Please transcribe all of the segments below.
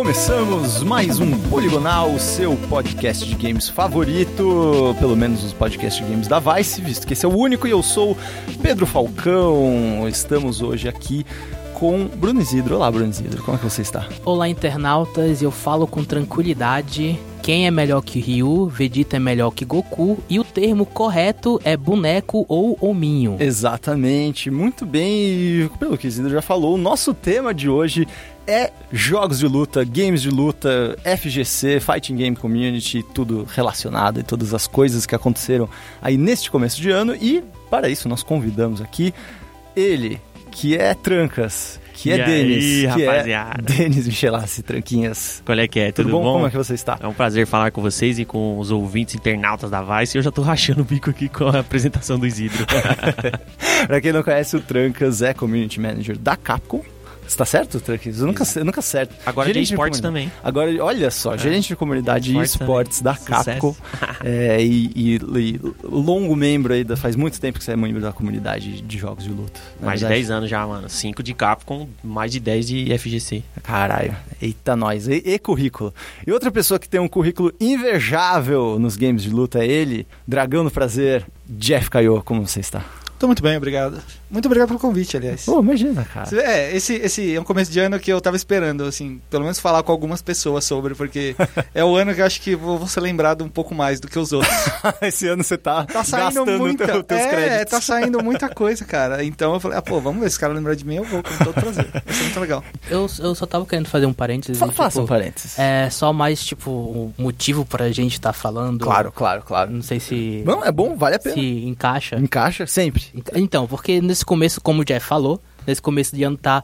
começamos mais um Poligonal, seu podcast de games favorito, pelo menos os podcasts de games da Vice, visto que esse é o único e eu sou Pedro Falcão. Estamos hoje aqui com Bruno Isidro. Olá, Bruno Isidro, como é que você está? Olá, internautas, eu falo com tranquilidade. Quem é melhor que Ryu, Vegeta é melhor que Goku, e o termo correto é boneco ou hominho. Exatamente, muito bem. E pelo que o Isidro já falou, o nosso tema de hoje é jogos de luta, games de luta, FGC, Fighting Game Community, tudo relacionado e todas as coisas que aconteceram aí neste começo de ano. E para isso nós convidamos aqui ele, que é Trancas, que é E Denis, aí, que rapaziada? é Denis Michelassi, Tranquinhas. Qual é que é? Tudo, Tudo, bom? Como é que você está? É um prazer falar com vocês e com os ouvintes internautas da Vice. Eu já tô rachando o bico aqui com a apresentação do Isidro. pra quem não conhece, o Trancas é Community Manager da Capcom. Está certo, Trancas? Eu nunca, eu nunca acerto. Agora de Gerente de esportes também. Agora, olha só, gerente de comunidade e Esportes esportes da também. Capcom. É, e, e- e longo membro aí, da- faz muito tempo que você é membro da comunidade de jogos de luta. Mais de verdade, 10 anos já, mano. 5 de Capcom, mais de 10 de FGC. Caralho, eita nós, e, e currículo. E outra pessoa que tem um currículo invejável nos games de luta é ele, Dragão do Prazer, Jeff Caio, como você está? Tô muito bem, obrigado. Muito obrigado pelo convite, aliás. Oh, imagina, cara. É, esse, esse é um começo de ano que eu tava esperando, assim, pelo menos falar com algumas pessoas sobre, porque é o ano que eu acho que vou, vou ser lembrado um pouco mais do que os outros. Esse ano você tá, Tá saindo gastando muita, teu, teus é, créditos. tá saindo muita coisa, cara. Então eu falei, ah, pô, vamos ver, se o cara lembrar de mim, eu vou com todo prazer. Vai ser muito legal. Eu, eu só tava querendo fazer um parênteses. Fa- tipo, Faça um parênteses. É só mais, tipo, o motivo pra gente estar falando. Claro, claro, claro. Não sei se. Bom, é bom, vale a pena. se encaixa. Encaixa sempre. Então, porque nesse começo, como o Jeff falou, nesse começo de ano tá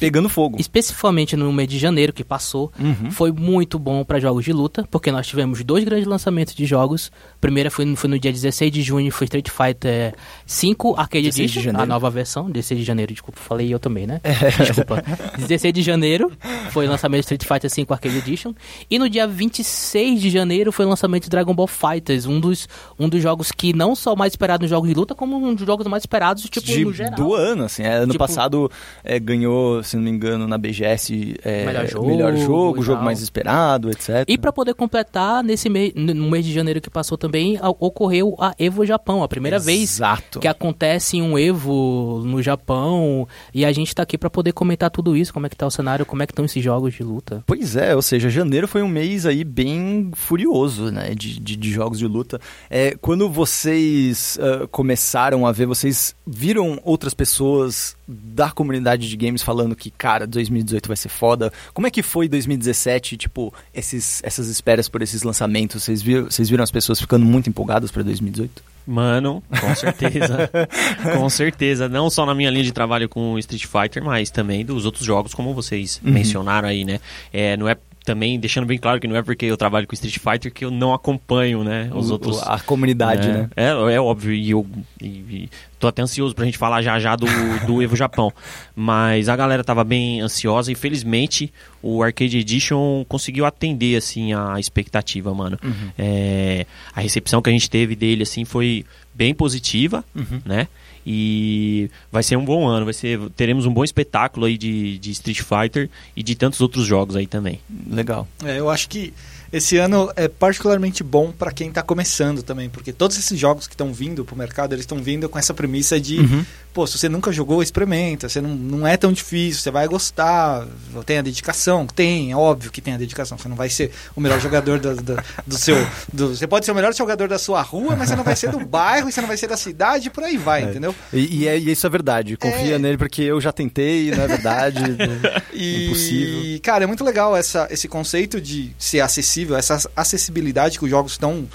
Pegando fogo. especificamente no mês de janeiro que passou, Uhum. foi muito bom para jogos de luta, porque nós tivemos dois grandes lançamentos de jogos. O primeiro foi, no- foi no dia 16 de junho, foi Street Fighter 5 Arcade 16 de Edition, a nova versão, 16 de janeiro, desculpa, falei eu também, né? Desculpa. 16 de janeiro foi o lançamento de Street Fighter 5 Arcade Edition, e no dia 26 de janeiro foi o lançamento de Dragon Ball Fighters, um dos, um dos jogos que não só mais esperado nos jogos de luta, como um dos jogos mais esperados, tipo, de- no geral. do ano, assim. é, ano Tipo- passado é, ganhou, se não me engano, na BGS é, Melhor jogo melhor jogo, o jogo mais esperado, etc. E para poder completar, nesse mês, no mês de janeiro que passou também, a- ocorreu a Evo Japão, a primeira vez Exato. que acontece um Evo no Japão. E a gente tá aqui para poder comentar tudo isso, como é que tá o cenário, como é que estão esses jogos de luta. Pois é, ou seja, janeiro foi um mês aí bem furioso, né, de, de, de jogos de luta. É, quando vocês ah, começaram a ver, vocês viram outras pessoas da comunidade de games falando que, cara, 2018 vai ser foda. Como é que foi 2017, tipo, esses, essas esperas por esses lançamentos? Vocês viram, vocês viram as pessoas ficando muito empolgadas para 2018? Mano, com certeza. com certeza. Não só na minha linha de trabalho com Street Fighter, mas também dos outros jogos, como vocês Uhum. mencionaram aí, né? É, não é também, deixando bem claro que não é porque eu trabalho com Street Fighter que eu não acompanho, né? Os O- outros. A comunidade, é, né? É, é óbvio, e eu e, e tô até ansioso pra gente falar já já do, do Evo Japão. Mas a galera tava bem ansiosa e felizmente o Arcade Edition conseguiu atender, assim, a expectativa, mano. Uhum. É, a recepção que a gente teve dele, assim, foi bem positiva, Uhum. né? E vai ser um bom ano, vai ser, teremos um bom espetáculo aí de, de Street Fighter e de tantos outros jogos aí também. Legal. É, eu acho que esse ano é particularmente bom pra quem tá começando também, porque todos esses jogos que estão vindo pro mercado, eles estão vindo com essa premissa de, Uhum. Pô, se você nunca jogou, experimenta, você não, não é tão difícil, você vai gostar, tem a dedicação, tem, é óbvio que tem a dedicação, você não vai ser o melhor jogador do, do, do seu, do- você pode ser o melhor jogador da sua rua, mas você não vai ser do bairro, você não vai ser da cidade, e por aí vai, É. entendeu? E, e é- e isso é verdade. Confia É. nele porque eu já tentei, não é verdade. E, Impossível. cara, é muito legal essa, esse conceito de ser acessível, essa acessibilidade que os jogos estão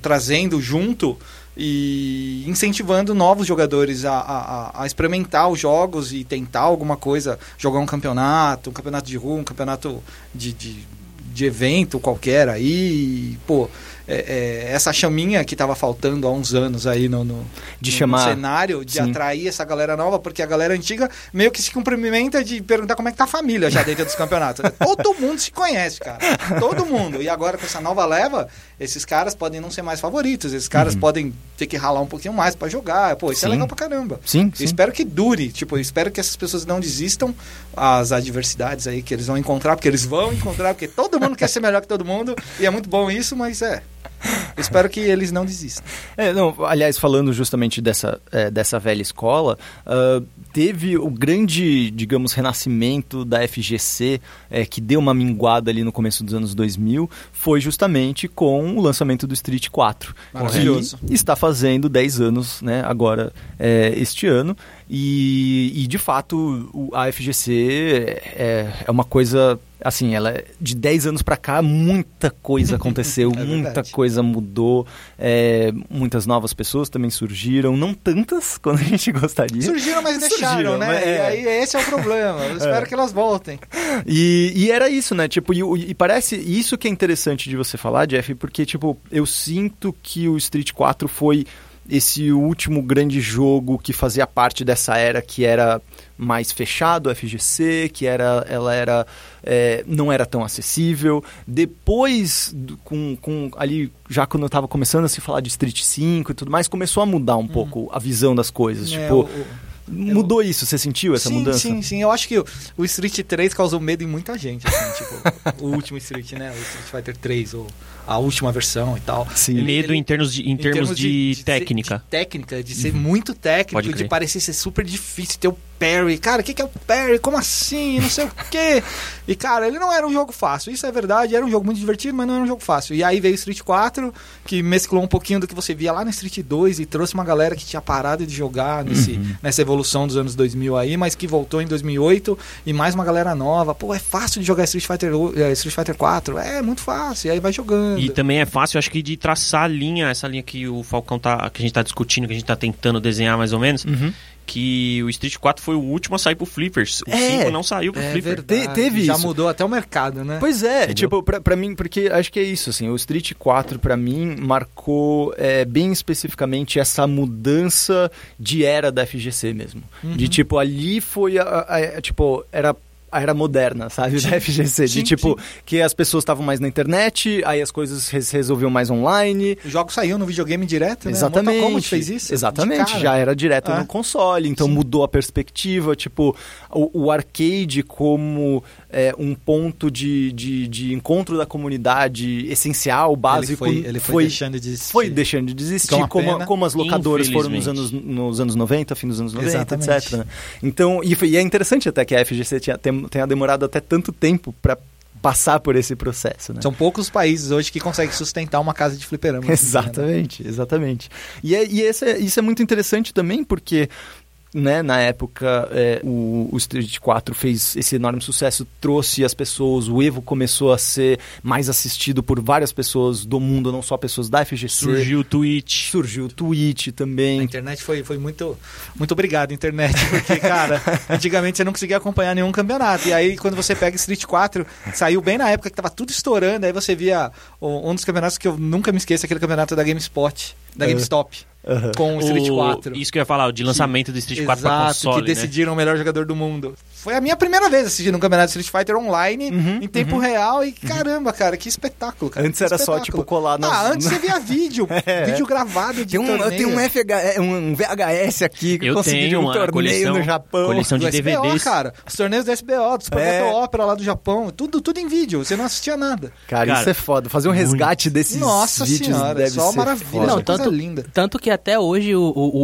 trazendo junto e incentivando novos jogadores a, a, a- experimentar os jogos e tentar alguma coisa, jogar um campeonato, um campeonato de rua, um campeonato de, de, de evento qualquer aí. e, pô, é, é, essa chaminha que estava faltando há uns anos aí no, no, De no chamar- cenário, de Sim. atrair essa galera nova, porque a galera antiga meio que se cumprimenta de perguntar como é que tá a família já dentro dos campeonatos. Todo mundo se conhece, cara. Todo mundo. E agora com essa nova leva, esses caras podem não ser mais favoritos, esses caras podem ter que ralar um pouquinho mais pra jogar. Pô, isso é Uhum. Sim. legal pra caramba. Sim, Eu sim. espero que dure, tipo, eu espero que essas pessoas não desistam as adversidades aí que eles vão encontrar, porque eles vão encontrar, porque todo mundo quer ser melhor que todo mundo, e é muito bom isso, mas é. Espero que eles não desistam. É, não, aliás, falando justamente dessa, é, dessa velha escola, ah, teve o grande, digamos, renascimento da FGC, é, que deu uma minguada ali no começo dos anos 2000, foi justamente com o lançamento do Street 4. Maravilhoso. Que está fazendo 10 anos, né, agora, é, este ano. E, e, de fato, a FGC é, é uma coisa. Assim, ela é- de 10 anos pra cá, muita coisa aconteceu, É muita verdade. coisa mudou, é, muitas novas pessoas também surgiram, não tantas quanto a gente gostaria. Surgiram, mas deixaram, Surgiram, né? mas é. E aí esse é o problema. Eu espero que elas voltem. E, e era isso, né? Tipo, e, e parece isso que é interessante de você falar, Jeff, porque, tipo, eu sinto que o Street 4 foi esse último grande jogo que fazia parte dessa era que era mais fechado, FGC, que era, ela era, é, não era tão acessível. Depois, com, com ali, já quando eu tava começando a se falar de Street 5 e tudo mais, começou a mudar um pouco a visão das coisas. É, tipo, o- mudou isso, você sentiu essa sim, mudança? Sim, sim. Eu acho que o, o Street 3 causou medo em muita gente. Assim, tipo, o último Street, né? O Street Fighter 3, ou a última versão e tal. Sim. Medo em termos de, em termos de, ser- técnica. de técnica, de ser muito técnico, de parecer ser super difícil ter o parry. Cara, o que, que é o parry? Como assim? Não sei o quê. E, cara, ele não era um jogo fácil. Isso é verdade, era um jogo muito divertido, mas não era um jogo fácil. E aí veio o Street 4, que mesclou um pouquinho do que você via lá no Street 2 e trouxe uma galera que tinha parado de jogar nesse, nessa evolução dos anos 2000 aí, mas que voltou em 2008 e mais uma galera nova. Pô, é fácil de jogar Street Fighter, eh, Street Fighter 4? É, muito fácil. E aí vai jogando. E também é fácil, acho que, de traçar a linha, essa linha que o Falcão tá. que a gente tá discutindo, que a gente tá tentando desenhar mais ou menos. Uhum. Que o Street 4 foi o último a sair pro Flippers. O É. 5 não saiu pro É Flipper. verdade. Te- teve Já isso. mudou até o mercado, né? Pois é, Entendeu? tipo, pra, pra mim, porque acho que é isso, assim, o Street 4 pra mim marcou é, bem especificamente essa mudança de era da FGC mesmo. Uhum. De tipo, ali foi a, a- a- tipo, era a era moderna, sabe, da FGC. Sim, de tipo, que as pessoas estavam mais na internet, aí as coisas res- resolviam mais online. Os jogos saíam no videogame direto, né? Exatamente. Mortal Kombat fez isso? Exatamente, já era direto É. no console, então Sim. mudou a perspectiva, tipo, o, o arcade como é, um ponto de, de, de encontro da comunidade essencial, básico, Ele foi, ele foi, deixando de existir. foi deixando de é uma como, como as locadoras foram nos anos, nos anos 90, fim dos anos 90, Exatamente. etc. né? Então, e, foi- e é interessante até que a FGC tinha, tem- tenha demorado até tanto tempo para passar por esse processo, né? São poucos os países hoje que conseguem sustentar uma casa de fliperama. né? Exatamente, exatamente. E, é, e esse é- isso é muito interessante também porque né, na época é, o, o Street 4 fez esse enorme sucesso, trouxe as pessoas, o Evo começou a ser mais assistido por várias pessoas do mundo, não só pessoas da FGC. Surgiu o Twitch. Surgiu o Twitch A também. internet foi, foi muito. Muito obrigado, internet. Porque, cara, antigamente você não conseguia acompanhar nenhum campeonato. E aí, quando você pega Street 4, saiu bem na época que tava tudo estourando. Aí você via o- um dos campeonatos que eu nunca me esqueço, aquele campeonato da GameSpot, da É. Aham. com o Street O- 4. Isso que eu ia falar, o de lançamento do Street 4 pra Exato, console, que né? decidiram o melhor jogador do mundo. Foi a minha primeira vez assistindo um campeonato de Street Fighter online, Uhum, em tempo real, e caramba, cara, que espetáculo, cara. Antes era só, tipo, colar nas... Ah, antes você via vídeo, É. vídeo gravado de Tem um, eu torneio. tenho um, FH, um VHS aqui que eu Eu consegui de tenho um uma torneio coleção- no Japão. coleção de do SBO, DVDs. cara. Os torneios do SBO, do Super É. Opera lá do Japão, tudo, tudo em vídeo, você não assistia nada. Cara, Cara, isso é foda. Fazer um resgate desses Nossa vídeos senhora, deve só ser maravilha, Não, tanto- linda. Tanto que até hoje o,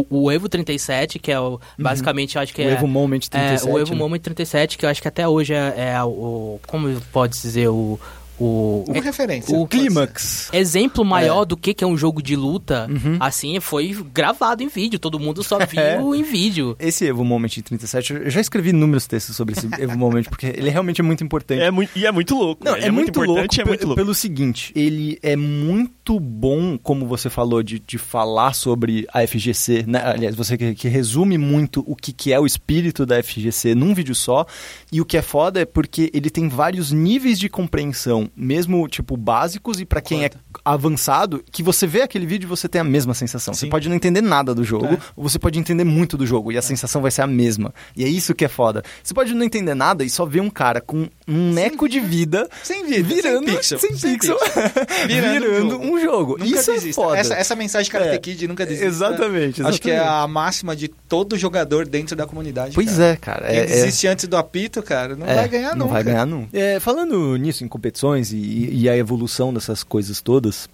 o, o Evo 37, que é o. Basicamente, eu acho que Uhum. O é. Evo Moment 37. é, o Evo né? Moment 37, que eu acho que até hoje é, é o. Como pode dizer? O. O, Uma referência. o Clímax. exemplo maior do que, que é um jogo de luta, Uhum. assim, foi gravado em vídeo. Todo mundo só viu É. em vídeo. Esse Evo Moment em 37, eu já escrevi inúmeros textos sobre esse Evo Moment, porque ele realmente é muito importante. É muito, e é muito louco. Não, velho. é, muito, louco, importante e é muito louco. pelo seguinte, ele é muito bom, como você falou, de, de falar sobre a FGC, né? aliás, você que, que resume muito o que, que é o espírito da FGC num vídeo só, e o que é foda é porque ele tem vários níveis de compreensão são mesmo, tipo, básicos e para quem é avançado, que você vê aquele vídeo e você tem a mesma sensação. Sim. Você pode não entender nada do jogo, é. ou você pode entender muito do jogo e a é. sensação vai ser a mesma. E é isso que é foda. Você pode não entender nada e só ver um cara com um neco de vida, sem vida, virando, sem pixel, sem sem pixel. virando, virando, um jogo. Nunca isso é desista. é foda. Essa, essa mensagem de Karate é. Kid nunca desista. Exatamente, exatamente, Acho que é a máxima de todo jogador dentro da comunidade. Pois cara. é, cara. Quem é, desiste antes do apito, cara, não vai ganhar não nunca. vai ganhar nunca. falando nisso, em competições e, e, a evolução dessas coisas todas,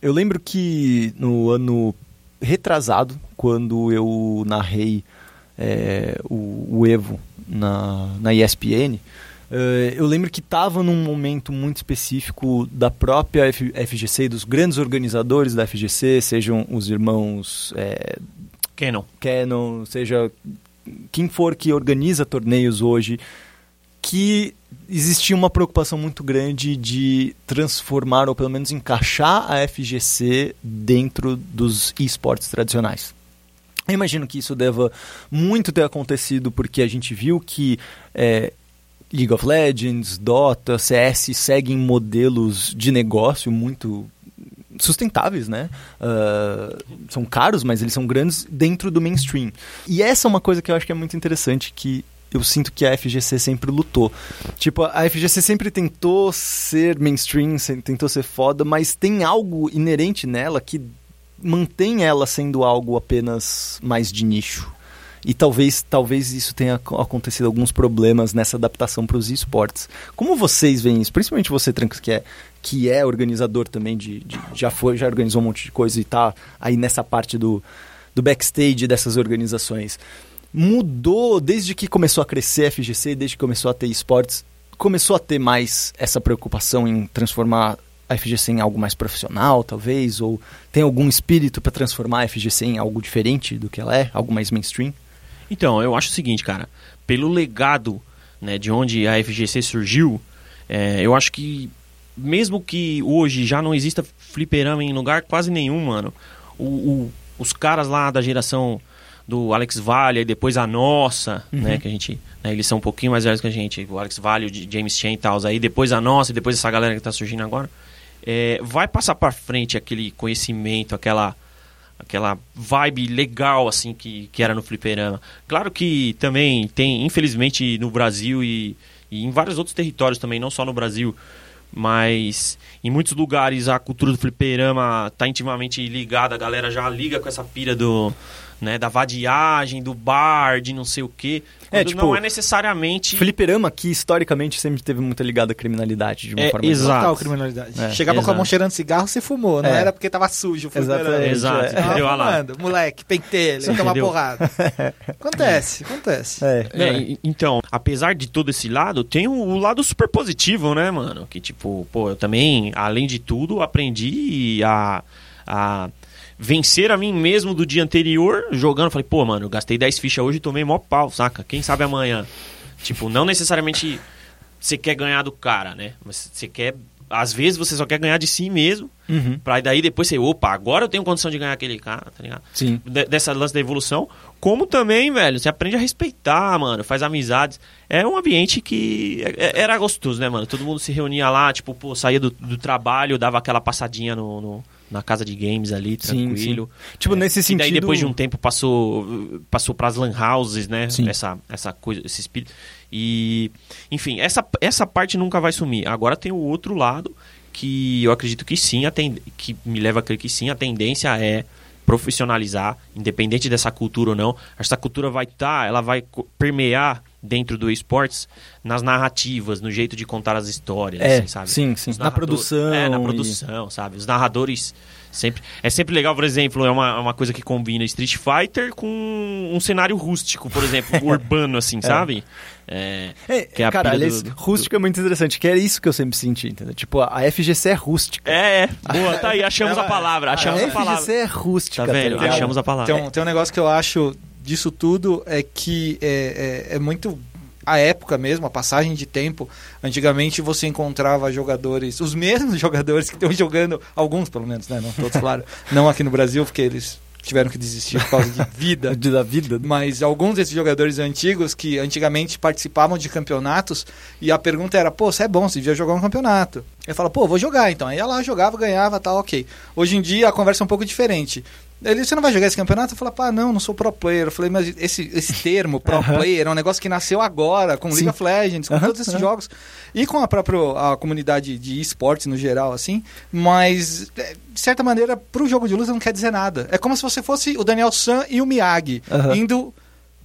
eu lembro que no ano retrasado, quando eu narrei é, o, o, Evo na, na ESPN, é, eu lembro que estava num momento muito específico da própria F, FGC, dos grandes organizadores da FGC, sejam os irmãos é, Canon. Canon, seja quem for que organiza torneios hoje, que existia uma preocupação muito grande de transformar ou pelo menos encaixar a FGC dentro dos esportes tradicionais. Eu imagino que isso deva muito ter acontecido porque a gente viu que é, League of Legends, Dota, CS seguem modelos de negócio muito sustentáveis, né? Uh, são caros, mas eles são grandes dentro do mainstream. E essa é uma coisa que eu acho que é muito interessante, que eu sinto que a FGC sempre lutou. Tipo, a FGC sempre tentou ser mainstream, tentou ser foda, mas tem algo inerente nela que mantém ela sendo algo apenas mais de nicho. E talvez, talvez isso tenha acontecido alguns problemas nessa adaptação para os esportes. Como vocês veem isso? Principalmente você, Trancos, que é, que é organizador também de, de, já foi, já organizou um monte de coisa e está aí nessa parte do, do backstage dessas organizações. Mudou desde que começou a crescer a FGC, desde que começou a ter esportes, começou a ter mais essa preocupação em transformar a FGC em algo mais profissional, talvez, ou tem algum espírito para transformar a FGC em algo diferente do que ela é, algo mais mainstream? Então, eu acho o seguinte, cara, pelo legado né, de onde a FGC surgiu, é, eu acho que mesmo que hoje já não exista fliperama em lugar quase nenhum, mano, o, o, os caras lá da geração do Alex Vale e depois a nossa, uhum. né, que a gente, né, eles são um pouquinho mais velhos que a gente, o Alex Vale, o James Chen e tal, aí depois a nossa e depois essa galera que tá surgindo agora, é, vai passar para frente aquele conhecimento, aquela aquela vibe legal assim que, que era no fliperama. Claro que também tem, infelizmente, no Brasil e, e em vários outros territórios também, não só no Brasil, mas em muitos lugares a cultura do fliperama está intimamente ligada, a galera já liga com essa pira do, né, da vadiagem, do bar, de não sei o quê. É, tipo, não é necessariamente. Fliperama, que historicamente sempre teve muita ligada à criminalidade, de uma é, forma exato. Total criminalidade. É, Chegava exato. com a mão cheirando cigarro, você fumou, não é. era porque tava sujo. Exatamente. Exato. É. Entendeu? Fumando, moleque, pentelho, toma porrada. acontece, acontece. É. É, então, apesar de todo esse lado, tem o, o, lado super positivo, né, mano? Que tipo, pô, eu também, além de tudo, aprendi a. a vencer a mim mesmo do dia anterior, jogando. Falei, pô, mano, eu gastei 10 fichas hoje e tomei mó pau, saca? Quem sabe amanhã? Tipo, não necessariamente você quer ganhar do cara, né? Mas você quer. Às vezes você só quer ganhar de si mesmo. Uhum. Pra daí depois você, opa, agora eu tenho condição de ganhar aquele cara, tá ligado? Sim. De, dessa lance da evolução. Como também, velho, você aprende a respeitar, mano, faz amizades. É um ambiente que é, é, era gostoso, né, mano? Todo mundo se reunia lá, tipo, pô, saía do, do trabalho, dava aquela passadinha no, no na casa de games ali, tranquilo. Sim, sim. Tipo, é, nesse sentido... E daí depois de um tempo passou passou para as lan houses, né? Sim. Essa, essa coisa, esse espírito. E, enfim, essa, essa parte nunca vai sumir. Agora tem o outro lado que eu acredito que sim, a que me leva a crer que sim, a tendência é profissionalizar, independente dessa cultura ou não. Essa cultura vai estar, tá, ela vai permear dentro do esportes nas narrativas, no jeito de contar as histórias, é, assim, sabe? Sim, sim. Na produção. É, na produção, e... sabe? Os narradores sempre é sempre legal, por exemplo, é uma, uma coisa que combina Street Fighter com um cenário rústico, por exemplo, urbano assim, é. sabe? É, é, que é cara, aliás, do, rústico do... é muito interessante, que é isso que eu sempre senti, entendeu? Tipo, a FGC é rústica. É, é. Boa, tá aí, achamos a palavra, achamos a, a palavra. A FGC é rústica. Tá vendo? Tá achamos a palavra. Tem um, tem um negócio que eu acho disso tudo é que é, é, é muito a época mesmo, a passagem de tempo. Antigamente você encontrava jogadores, os mesmos jogadores que estão jogando, alguns pelo menos, né? Não todos, claro. Não aqui no Brasil, porque eles tiveram que desistir por causa de vida. De da vida. Mas alguns desses jogadores antigos que antigamente participavam de campeonatos e a pergunta era, pô, você é bom, você devia jogar um campeonato. Ele fala, pô, vou jogar então. Aí ia lá, jogava, ganhava, tal, ok. Hoje em dia a conversa é um pouco diferente. Ele, você não vai jogar esse campeonato? Eu falei, pá, não, não sou pro player. Eu falei, mas esse, esse termo, pro player, é um negócio que nasceu agora, com Sim. League of Legends, com todos esses jogos. E com a própria a comunidade de esportes no geral, assim. Mas, é, de certa maneira, pro jogo de luta não quer dizer nada. É como se você fosse o Daniel San e o Miyagi, indo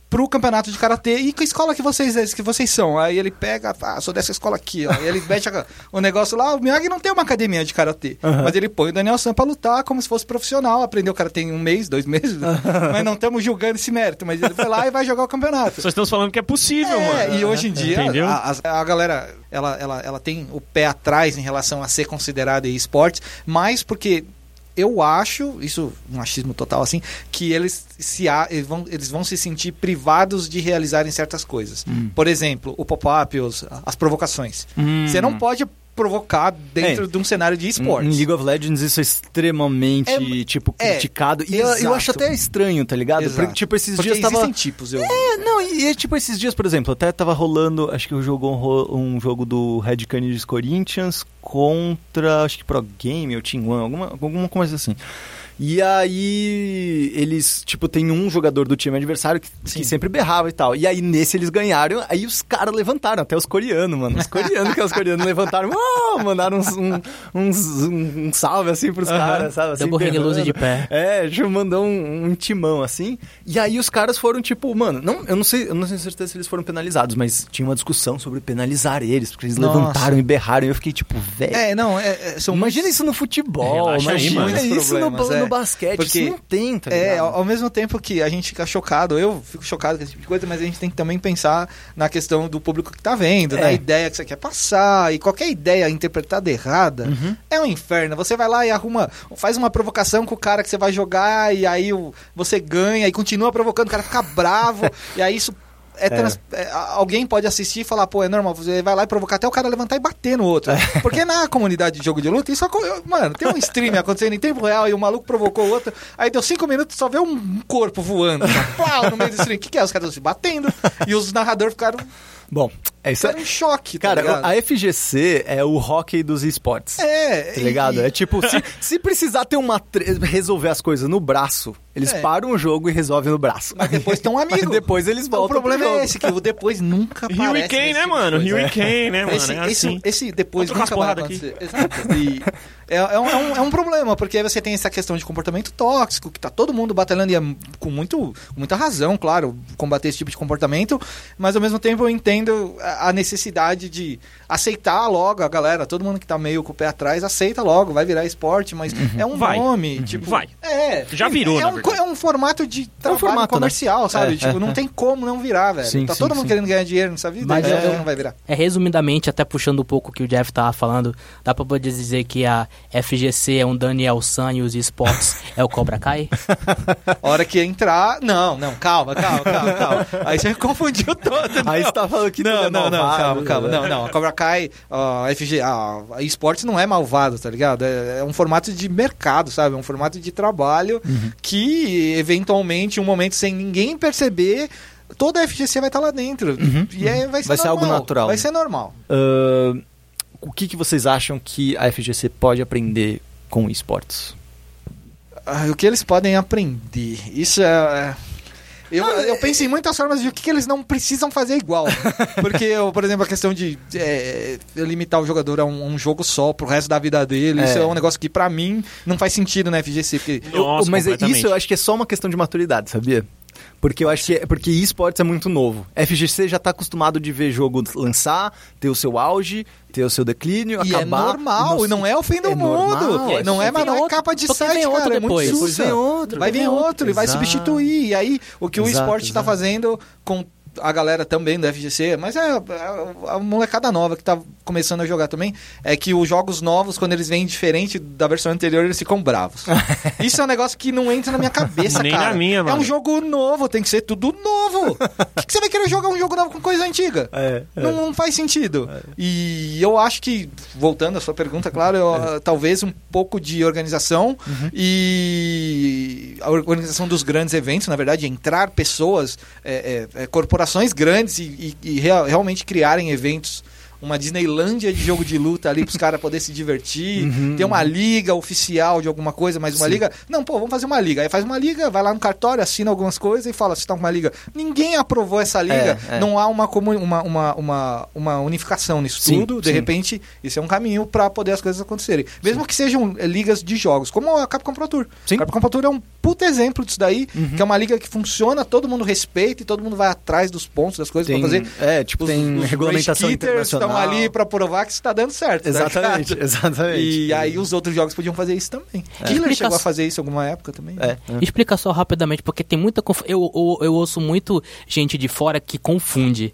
pro campeonato de karatê e que escola que vocês que vocês são? Aí ele pega ah sou dessa escola aqui ó. Ele mete a- o negócio lá o Miyagi não tem uma academia de karatê Aham. mas ele põe o Daniel San pra lutar como se fosse profissional aprendeu karatê em um mês dois meses mas não estamos julgando esse mérito mas ele vai lá e vai jogar o campeonato. Só estamos falando que é possível, é, mano. e hoje em dia a, a- a galera ela, ela, ela tem o pé atrás em relação a ser considerada esportes, mas porque eu acho, isso um achismo total assim, que eles se eles vão, eles vão se sentir privados de realizarem certas coisas. Hum. Por exemplo, o pop-up, as provocações. Hum. Você não pode provocar dentro É. de um cenário de Em esportes. League of Legends isso é extremamente, É- tipo, é, criticado. e eu, eu acho até estranho, tá ligado? Exato. Porque, tipo, esses Porque dias tava... tipos, eu... É, não, e, tipo, esses dias, por exemplo, até tava rolando, acho que eu um, ro- um jogo do Red Canids Corinthians contra, acho que Pro Game ou Team One, alguma, alguma coisa assim. E aí, eles, tipo, tem um jogador do time adversário que, que sempre berrava e tal. E aí, nesse eles ganharam, aí os caras levantaram, até os coreanos, mano. Os coreanos que os coreanos levantaram, "Oh!" mandaram uns, um, uns, um, um salve assim pros Aham. caras, sabe? Assim, Double de pé. É, tipo, mandou um, um timão assim. E aí os caras foram tipo, mano, não, eu não sei, eu não tenho certeza se eles foram penalizados, mas tinha uma discussão sobre penalizar eles, porque eles Nossa. levantaram e berraram. E eu fiquei tipo, velho. É, não, é, é, são Imagina isso no futebol, Relaxa aí, imagina mano. isso no, é. no basquete. Porque- isso não tem, tá É, ao, ao mesmo tempo que a gente fica chocado, eu fico chocado com esse tipo de coisa, mas a gente tem que também pensar na questão do público que tá vendo, É. na ideia que você quer passar, e qualquer ideia interpretada errada Uhum. é um inferno. Você vai lá e arruma, faz uma provocação com o cara que você vai jogar, e aí você ganha, e continua provocando, o cara fica bravo, e aí isso. É trans- é, alguém pode assistir e falar, pô, é normal, você vai lá e provocar até o cara levantar e bater no outro. Porque na comunidade de jogo de luta, isso Mano, tem um stream acontecendo em tempo real e o maluco provocou o outro, aí deu cinco minutos só vê um corpo voando. Plau, no meio do stream. O que, que é? Os caras se batendo. E os narradores ficaram, Bom, é isso aí. em choque. tá Cara, ligado? a FGC é o hockey dos esportes. É, Tá ligado? e- É tipo, se, se precisar ter uma tre- resolver as coisas no braço, eles É. param o jogo e resolvem no braço. Mas depois tem um amigo. Mas depois eles Então, voltam o problema pro jogo. é esse, que o depois nunca aparece. Hurricane, nesse né, tipo de mano? coisa. Hurricane, né, mano? Esse, é esse, assim. esse depois Vamos nunca vai acontecer. Exato. E é, é um, é, um, é um problema, porque aí você tem essa questão de comportamento tóxico, que tá todo mundo batalhando e é com, muito, com muita razão, claro, combater esse tipo de comportamento, mas ao mesmo tempo eu entendo a necessidade de aceitar logo a galera, todo mundo que tá meio com o pé atrás, aceita logo, vai virar esporte, mas é um Vai. nome, tipo... Vai. É, Já virou, é na um, é um formato de trabalho formato, né? comercial, sabe? É, tipo, é, não é. tem como não virar, velho. Sim, tá sim, todo mundo sim. querendo ganhar dinheiro nessa vida, Mas eu- não vai virar. É resumidamente, até puxando um pouco o que o Jeff tava falando, dá pra poder dizer que a FGC é um Daniel San e os esportes é o Cobra Kai? Hora que entrar. Não, não, calma, calma, calma, calma. Aí você confundiu todo. Aí não. você tá falando que Não, é não, não, calma, calma. né? Não, não. A Cobra Kai, a FG, a, esportes não é malvado, tá ligado? É, é um formato de mercado, sabe? É um formato de trabalho Uhum. que, eventualmente, em um momento sem ninguém perceber, toda a FGC vai estar lá dentro. Uhum, E é, vai ser Vai ser algo normal, natural. Vai ser normal. Ahn, o que, que vocês acham que a FGC pode aprender com esportes? Ah, o que eles podem aprender? Isso é. É- Eu, eu penso em muitas formas de o que, que eles não precisam fazer igual. Porque, eu, por exemplo, a questão de é, limitar o jogador a um, um jogo só pro resto da vida dele, É. isso é um negócio que pra mim não faz sentido na FGC. Porque Nossa, mas é- isso eu acho que é só uma questão de maturidade, sabia? Porque eu acho que é, porque esportes é muito novo. FGC já tá acostumado de ver jogo lançar, ter o seu auge, ter o seu declínio, e acabar. é normal, e não é o fim do é mundo. normal, não é, mas não é outro- capa de site, vem outro cara. É muito Depois sussa. vem outro, Vai vir outro, e vai substituir. E aí, o que o Exato, esporte está fazendo com a galera também do FGC, mas é a, a molecada nova que tá começando a jogar também, é que os jogos novos, quando eles vêm diferente da versão anterior, eles ficam bravos. Isso é um negócio que não entra na minha cabeça, Nem cara. na minha, É mano. um jogo novo, tem que ser tudo novo. Por que, que você vai querer jogar um jogo novo com coisa antiga? É, é. Não, não faz sentido. E eu acho que, voltando à sua pergunta, claro, eu, É. ah, talvez um pouco de organização Uhum. e a organização dos grandes eventos, na verdade, entrar pessoas, é, é, é, corporações grandes e, e- e real- realmente criarem eventos. Uma Disneylândia de jogo de luta ali para os caras poderem se divertir. Uhum, ter uma liga oficial de alguma coisa, mas uma Sim. liga. Não, pô, vamos fazer uma liga. Aí faz uma liga, vai lá no cartório, assina algumas coisas e fala se tá com uma liga. Ninguém aprovou essa liga. É, é. Não há uma, uma, uma, uma, uma unificação nisso Sim, tudo. De sim. repente, isso é um caminho para poder as coisas acontecerem. Mesmo que sejam eh, ligas de jogos, como a Capcom Pro Tour. Sim. A Capcom Pro Tour é um puta exemplo disso daí, Uhum. que é uma liga que funciona, todo mundo respeita e todo mundo vai atrás dos pontos, das coisas pra fazer. é, tipo, Os, tem os regulamentação internacional. Estão ali pra provar que isso tá dando certo. tá Exatamente, ligado? exatamente. E aí os outros jogos podiam fazer isso também. Killer Explica- chegou a fazer isso em alguma época também. É, é. Explica só rapidamente, porque tem muita conf... eu, eu, eu ouço muito gente de fora que confunde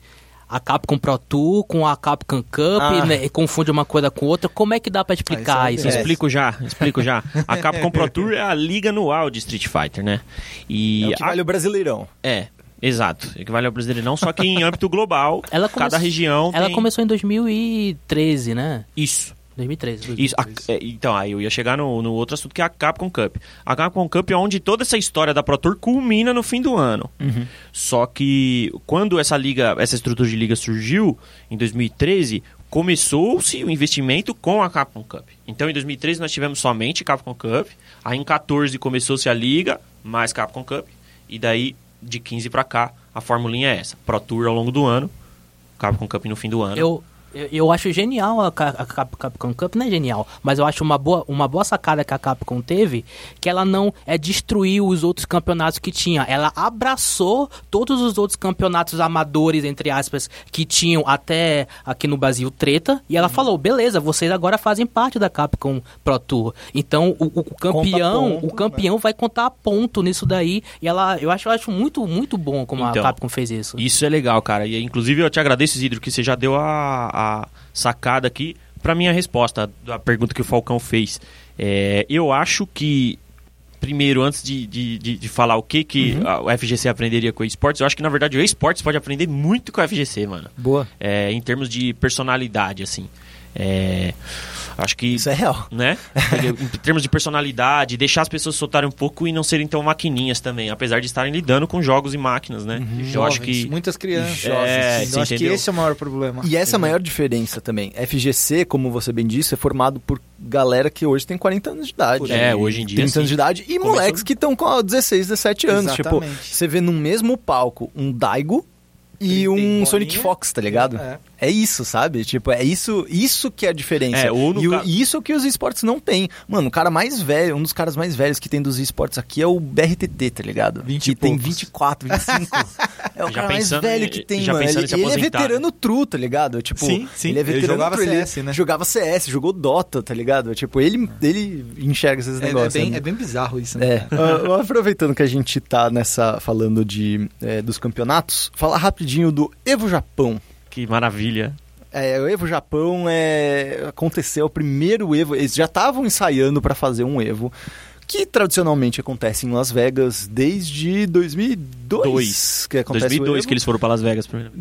a Capcom Pro Tour com a Capcom Cup, Ah. né, e confunde uma coisa com outra. Como é que dá pra explicar Ah, isso isso? é É. Explico já, explico já. A Capcom Pro Tour é a liga anual de Street Fighter, né? E É o que a- vale o Brasileirão. é, exato. Equivale ao brasileirão, só que em âmbito global, Ela cada come- região Ela tem... começou em 2013, né? Isso. 2013. Isso, a- é, então, aí eu ia chegar no, no outro assunto que é a Capcom Cup. A Capcom Cup é onde toda essa história da Pro Tour culmina no fim do ano. Só que quando essa liga, essa estrutura de liga surgiu, em 2013, começou-se o investimento com a Capcom Cup. Então, em 2013 nós tivemos somente Capcom Cup. Aí em 14 começou-se a liga, mais Capcom Cup. E daí, de 15 pra cá, a formulinha é essa. Pro Tour ao longo do ano, Capcom Cup no fim do ano. Eu, eu, eu acho genial a, a Cap- Capcom Cup, não é genial, mas eu acho uma boa, uma boa sacada que a Capcom teve, que ela não é destruiu os outros campeonatos que tinha, ela abraçou todos os outros campeonatos amadores, entre aspas, que tinham até aqui no Brasil treta, e ela falou, beleza, vocês agora fazem parte da Capcom Pro Tour, então o, o campeão, ponto, o campeão vai contar ponto nisso daí, e ela, eu acho, eu acho muito, muito bom como Então, a Capcom fez isso. Isso é legal, cara. E inclusive eu te agradeço, Isidro, que você já deu a, a sacada aqui pra minha resposta da pergunta que o Falcão fez. É, eu acho que, primeiro, antes de, de, de, de falar o que, que a- o FGC aprenderia com o esportes, eu acho que na verdade o esportes pode aprender muito com o FGC, mano. Boa. É, em termos de personalidade, assim. É, acho que Isso é real. né? em termos de personalidade, deixar as pessoas soltarem um pouco e não serem tão maquininhas também, apesar de estarem lidando com jogos e máquinas, né? Eu acho que muitas crianças. É, eu acho que esse é o maior problema. E essa é a maior diferença também. FGC, como você bem disse, é formado por galera que hoje tem 40 anos de idade. É, hoje em dia, 30 sim. anos de idade. E Começou- moleques que estão com 16, 17 anos. Tipo, Exatamente. você vê no mesmo palco um Daigo e Tem um bolinha. Sonic Fox, tá ligado? É. É isso, sabe? Tipo, é isso, isso que é a diferença. É, ou e o- ca- isso é que os esportes não têm. Mano, o cara mais velho, um dos caras mais velhos que tem dos esportes aqui é o BRTT, tá ligado? 20 que e tem poucos. 24, 25. é o Já cara mais pensando velho em- que tem, mano. Ele, ele é veterano true, tá ligado? Tipo, Sim, sim. ele é Ele veterano jogava true, ele CS, né? Jogava CS, jogou Dota, tá ligado? Tipo, ele, ele enxerga esses É, é negócios. bem, né? é bem bizarro isso, né? É, ah, aproveitando que a gente tá nessa falando de é, dos campeonatos, falar rapidinho do Evo Japão. Que maravilha. É, o Evo Japão é aconteceu o primeiro Evo, eles já estavam ensaiando para fazer um Evo que tradicionalmente acontece em Las Vegas desde 2002, Dois. que acontece o 2002 Evo. que eles foram para Las Vegas primeiro.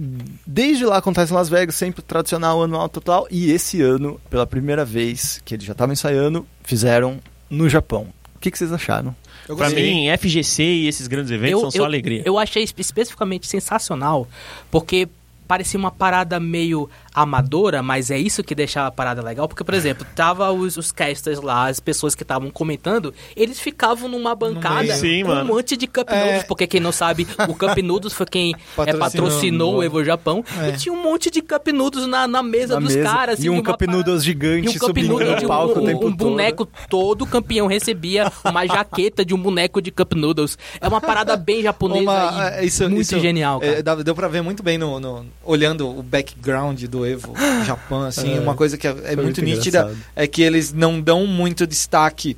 Desde lá acontece em Las Vegas, sempre tradicional, anual, total. E esse ano, pela primeira vez que eles já estavam ensaiando, fizeram no Japão. O que, que vocês acharam? Eu Pra gostei. mim, FGC e esses grandes eventos são só alegria. Eu achei espe- especificamente sensacional, porque parecia uma parada meio amadora, mas é isso que deixava a parada legal. Porque, por exemplo, tava os, os casters lá, as pessoas que estavam comentando, eles ficavam numa bancada meio. Sim, com mano. um monte de Cup É. Noodles, porque quem não sabe, o Cup Noodles foi quem é, Patrocinou. patrocinou o Evo Japão, É. e tinha um monte de Cup Noodles na, na mesa Na dos mesa. caras. assim, e um uma Cup e gigante um cup subindo no palco um, o tempo um todo. boneco todo campeão recebia uma jaqueta de um boneco de cup noodles. É uma parada bem japonesa Uma- e é, isso- muito isso, genial, cara. é, dá- deu pra ver muito bem no, no- olhando o background do Evo Japão, assim, É. uma coisa que é, é muito, muito nítida engraçado. é que eles não dão muito destaque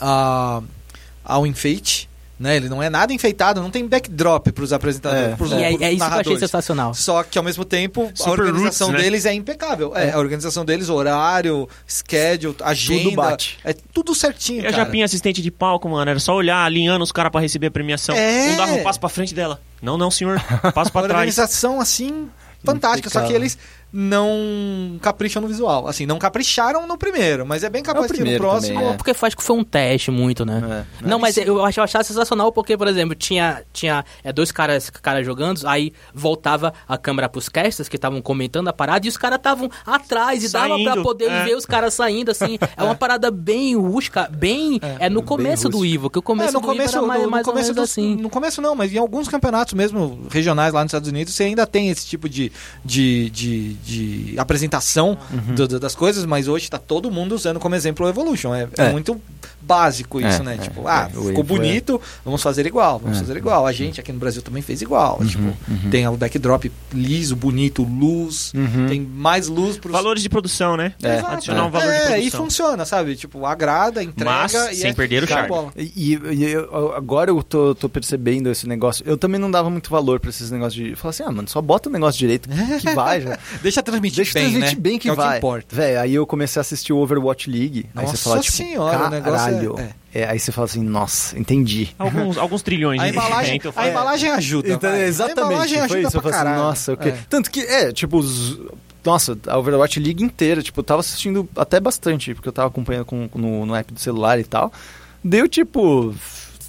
a, ao enfeite, né? Ele não é nada enfeitado, não tem backdrop pros apresentadores, É. pros, é, pros é isso que eu achei sensacional. Só que ao mesmo tempo a Super organização roots, né? deles é impecável. É, a organização deles, horário, schedule, agenda, bate. é tudo certinho, E a cara. Japinha assistente de palco, mano, era só olhar alinhando os caras pra receber a premiação. É. Um dava um passo pra frente dela. Não, não, senhor. Passo Uma pra trás. organização assim fantástica, só que eles não capricham no visual. Assim, não capricharam no primeiro, mas é bem capaz que no próximo também, É, Porque faz que foi um teste muito, né? É. Não, mas eu achava, achava sensacional porque, por exemplo, tinha, tinha é, dois caras, caras jogando, aí voltava a câmera pros casters que estavam comentando a parada e os caras estavam atrás e dava pra Saindo, poder é. ver os caras saindo, assim. É uma parada bem rústica, bem... É, no começo do. Ivo, que o começo É, no do começo, Ivo era mais, no, no mais ou começo menos dos- assim. No começo não, mas em alguns campeonatos mesmo regionais lá nos Estados Unidos, você ainda tem esse tipo de, de, de, de apresentação Uhum. do- do- das coisas, mas hoje tá todo mundo usando como exemplo o Evolution. É, é É. muito básico isso, É, né? é, tipo, ah, é, ficou bonito, vamos fazer igual, vamos É. fazer igual. A gente aqui no Brasil também fez igual. Uhum, tipo, tem o backdrop liso, bonito, luz, Uhum. tem mais luz pros... Valores de produção, né? É. Exato, Adicionar um valor de é, produção. e funciona, sabe? Tipo, agrada, entrega Mas e sem é perder o charme. bola. E, e eu- agora eu tô, tô percebendo esse negócio. Eu também não dava muito valor pra esses negócios de. Falar assim, ah, mano, só bota o negócio direito que vai já. Deixa transmitir Deixa bem, transmitir né? bem que, é o vai. que importa. Véi, aí eu comecei a assistir o Overwatch League. aí Nossa você fala, tipo, senhora, o negócio é- caralho. É, aí você fala assim, nossa, entendi. Alguns, alguns trilhões A de embalagem, eu a falo, embalagem ajuda. Então, exatamente. A embalagem foi ajuda isso. Eu pra assim, caralho. nossa, ok. É. Tanto que, é, tipo, os- nossa, a Overwatch League inteira, tipo, eu tava assistindo até bastante, porque eu tava acompanhando com, no, no app do celular e tal. Deu, tipo,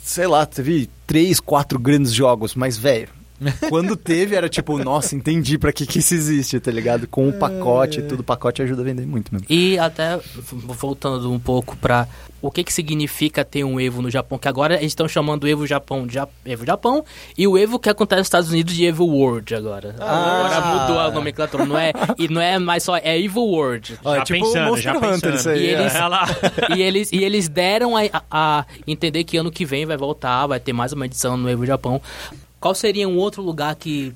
sei lá, teve três, quatro grandes jogos, mas, velho. Quando teve, era tipo, nossa, entendi pra que que isso existe, tá ligado? Com o pacote e tudo, o pacote ajuda a vender muito mesmo. E até voltando um pouco pra o que que significa ter um Evo no Japão, que agora eles estão chamando o Evo Japão de Ja- Evo Japão e o Evo que acontece nos Estados Unidos de Evo World agora. Ah. agora mudou a nomenclatura, não é e não é mais só é Evo World. Ó, é Já tipo pensando, Monster já Hunter pensando. isso aí. E é. eles- lá. e eles e eles deram a, a- a entender que ano que vem vai voltar, vai ter mais uma edição no Evo Japão. Qual seria um outro lugar que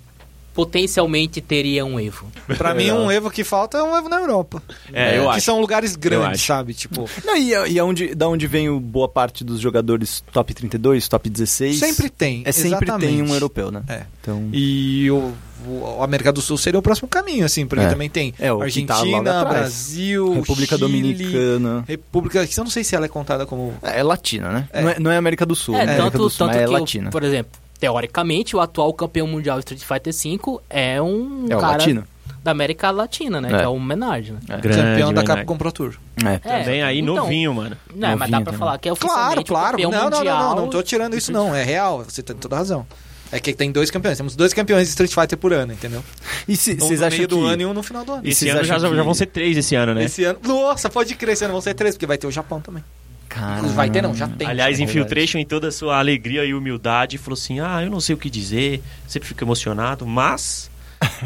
potencialmente teria um Evo? Pra mim, um Evo que falta é um Evo na Europa. É, eu que acho. são lugares grandes, sabe? Tipo, Não, e e aonde, da onde vem o boa parte dos jogadores top 32, top 16? sempre tem. É sempre tem exatamente. um europeu, né? É. Então, E o, o- a América do Sul seria o próximo caminho, assim, porque É. também tem É, que tá Argentina, atrás. Brasil, República Chile, Dominicana. República, que eu não sei se ela é contada como... É, é latina, né? É. Não, é, não é América do Sul, É, né? América tanto, do Sul, tanto mas é que, o- latina. por exemplo, teoricamente, o atual campeão mundial de Street Fighter V é um É o cara latino. da América Latina, né? É. Que é o homenagem, né? É. Grande, campeão da. Capcom Pro Tour. É. É, Também aí, então, novinho, mano. Não, mas dá Novinho pra também. falar que é Claro, oficialmente claro. o campeão Não, não, não, mundial. não, não tô tirando isso não, é real, você tem toda a razão. É que tem dois campeões, temos dois campeões de Street Fighter por ano, entendeu? E se, Um vocês no acham meio que... do ano e um no final do ano. E Esse vocês ano já, que- já vão ser três esse ano, né? Esse ano, nossa, pode crer, esse ano vão ser três, porque vai ter o Japão também. Caramba. Vai ter não, já tem. Aliás, é Infiltration, em toda a sua alegria e humildade, falou assim: Ah, eu não sei o que dizer, sempre fico emocionado, mas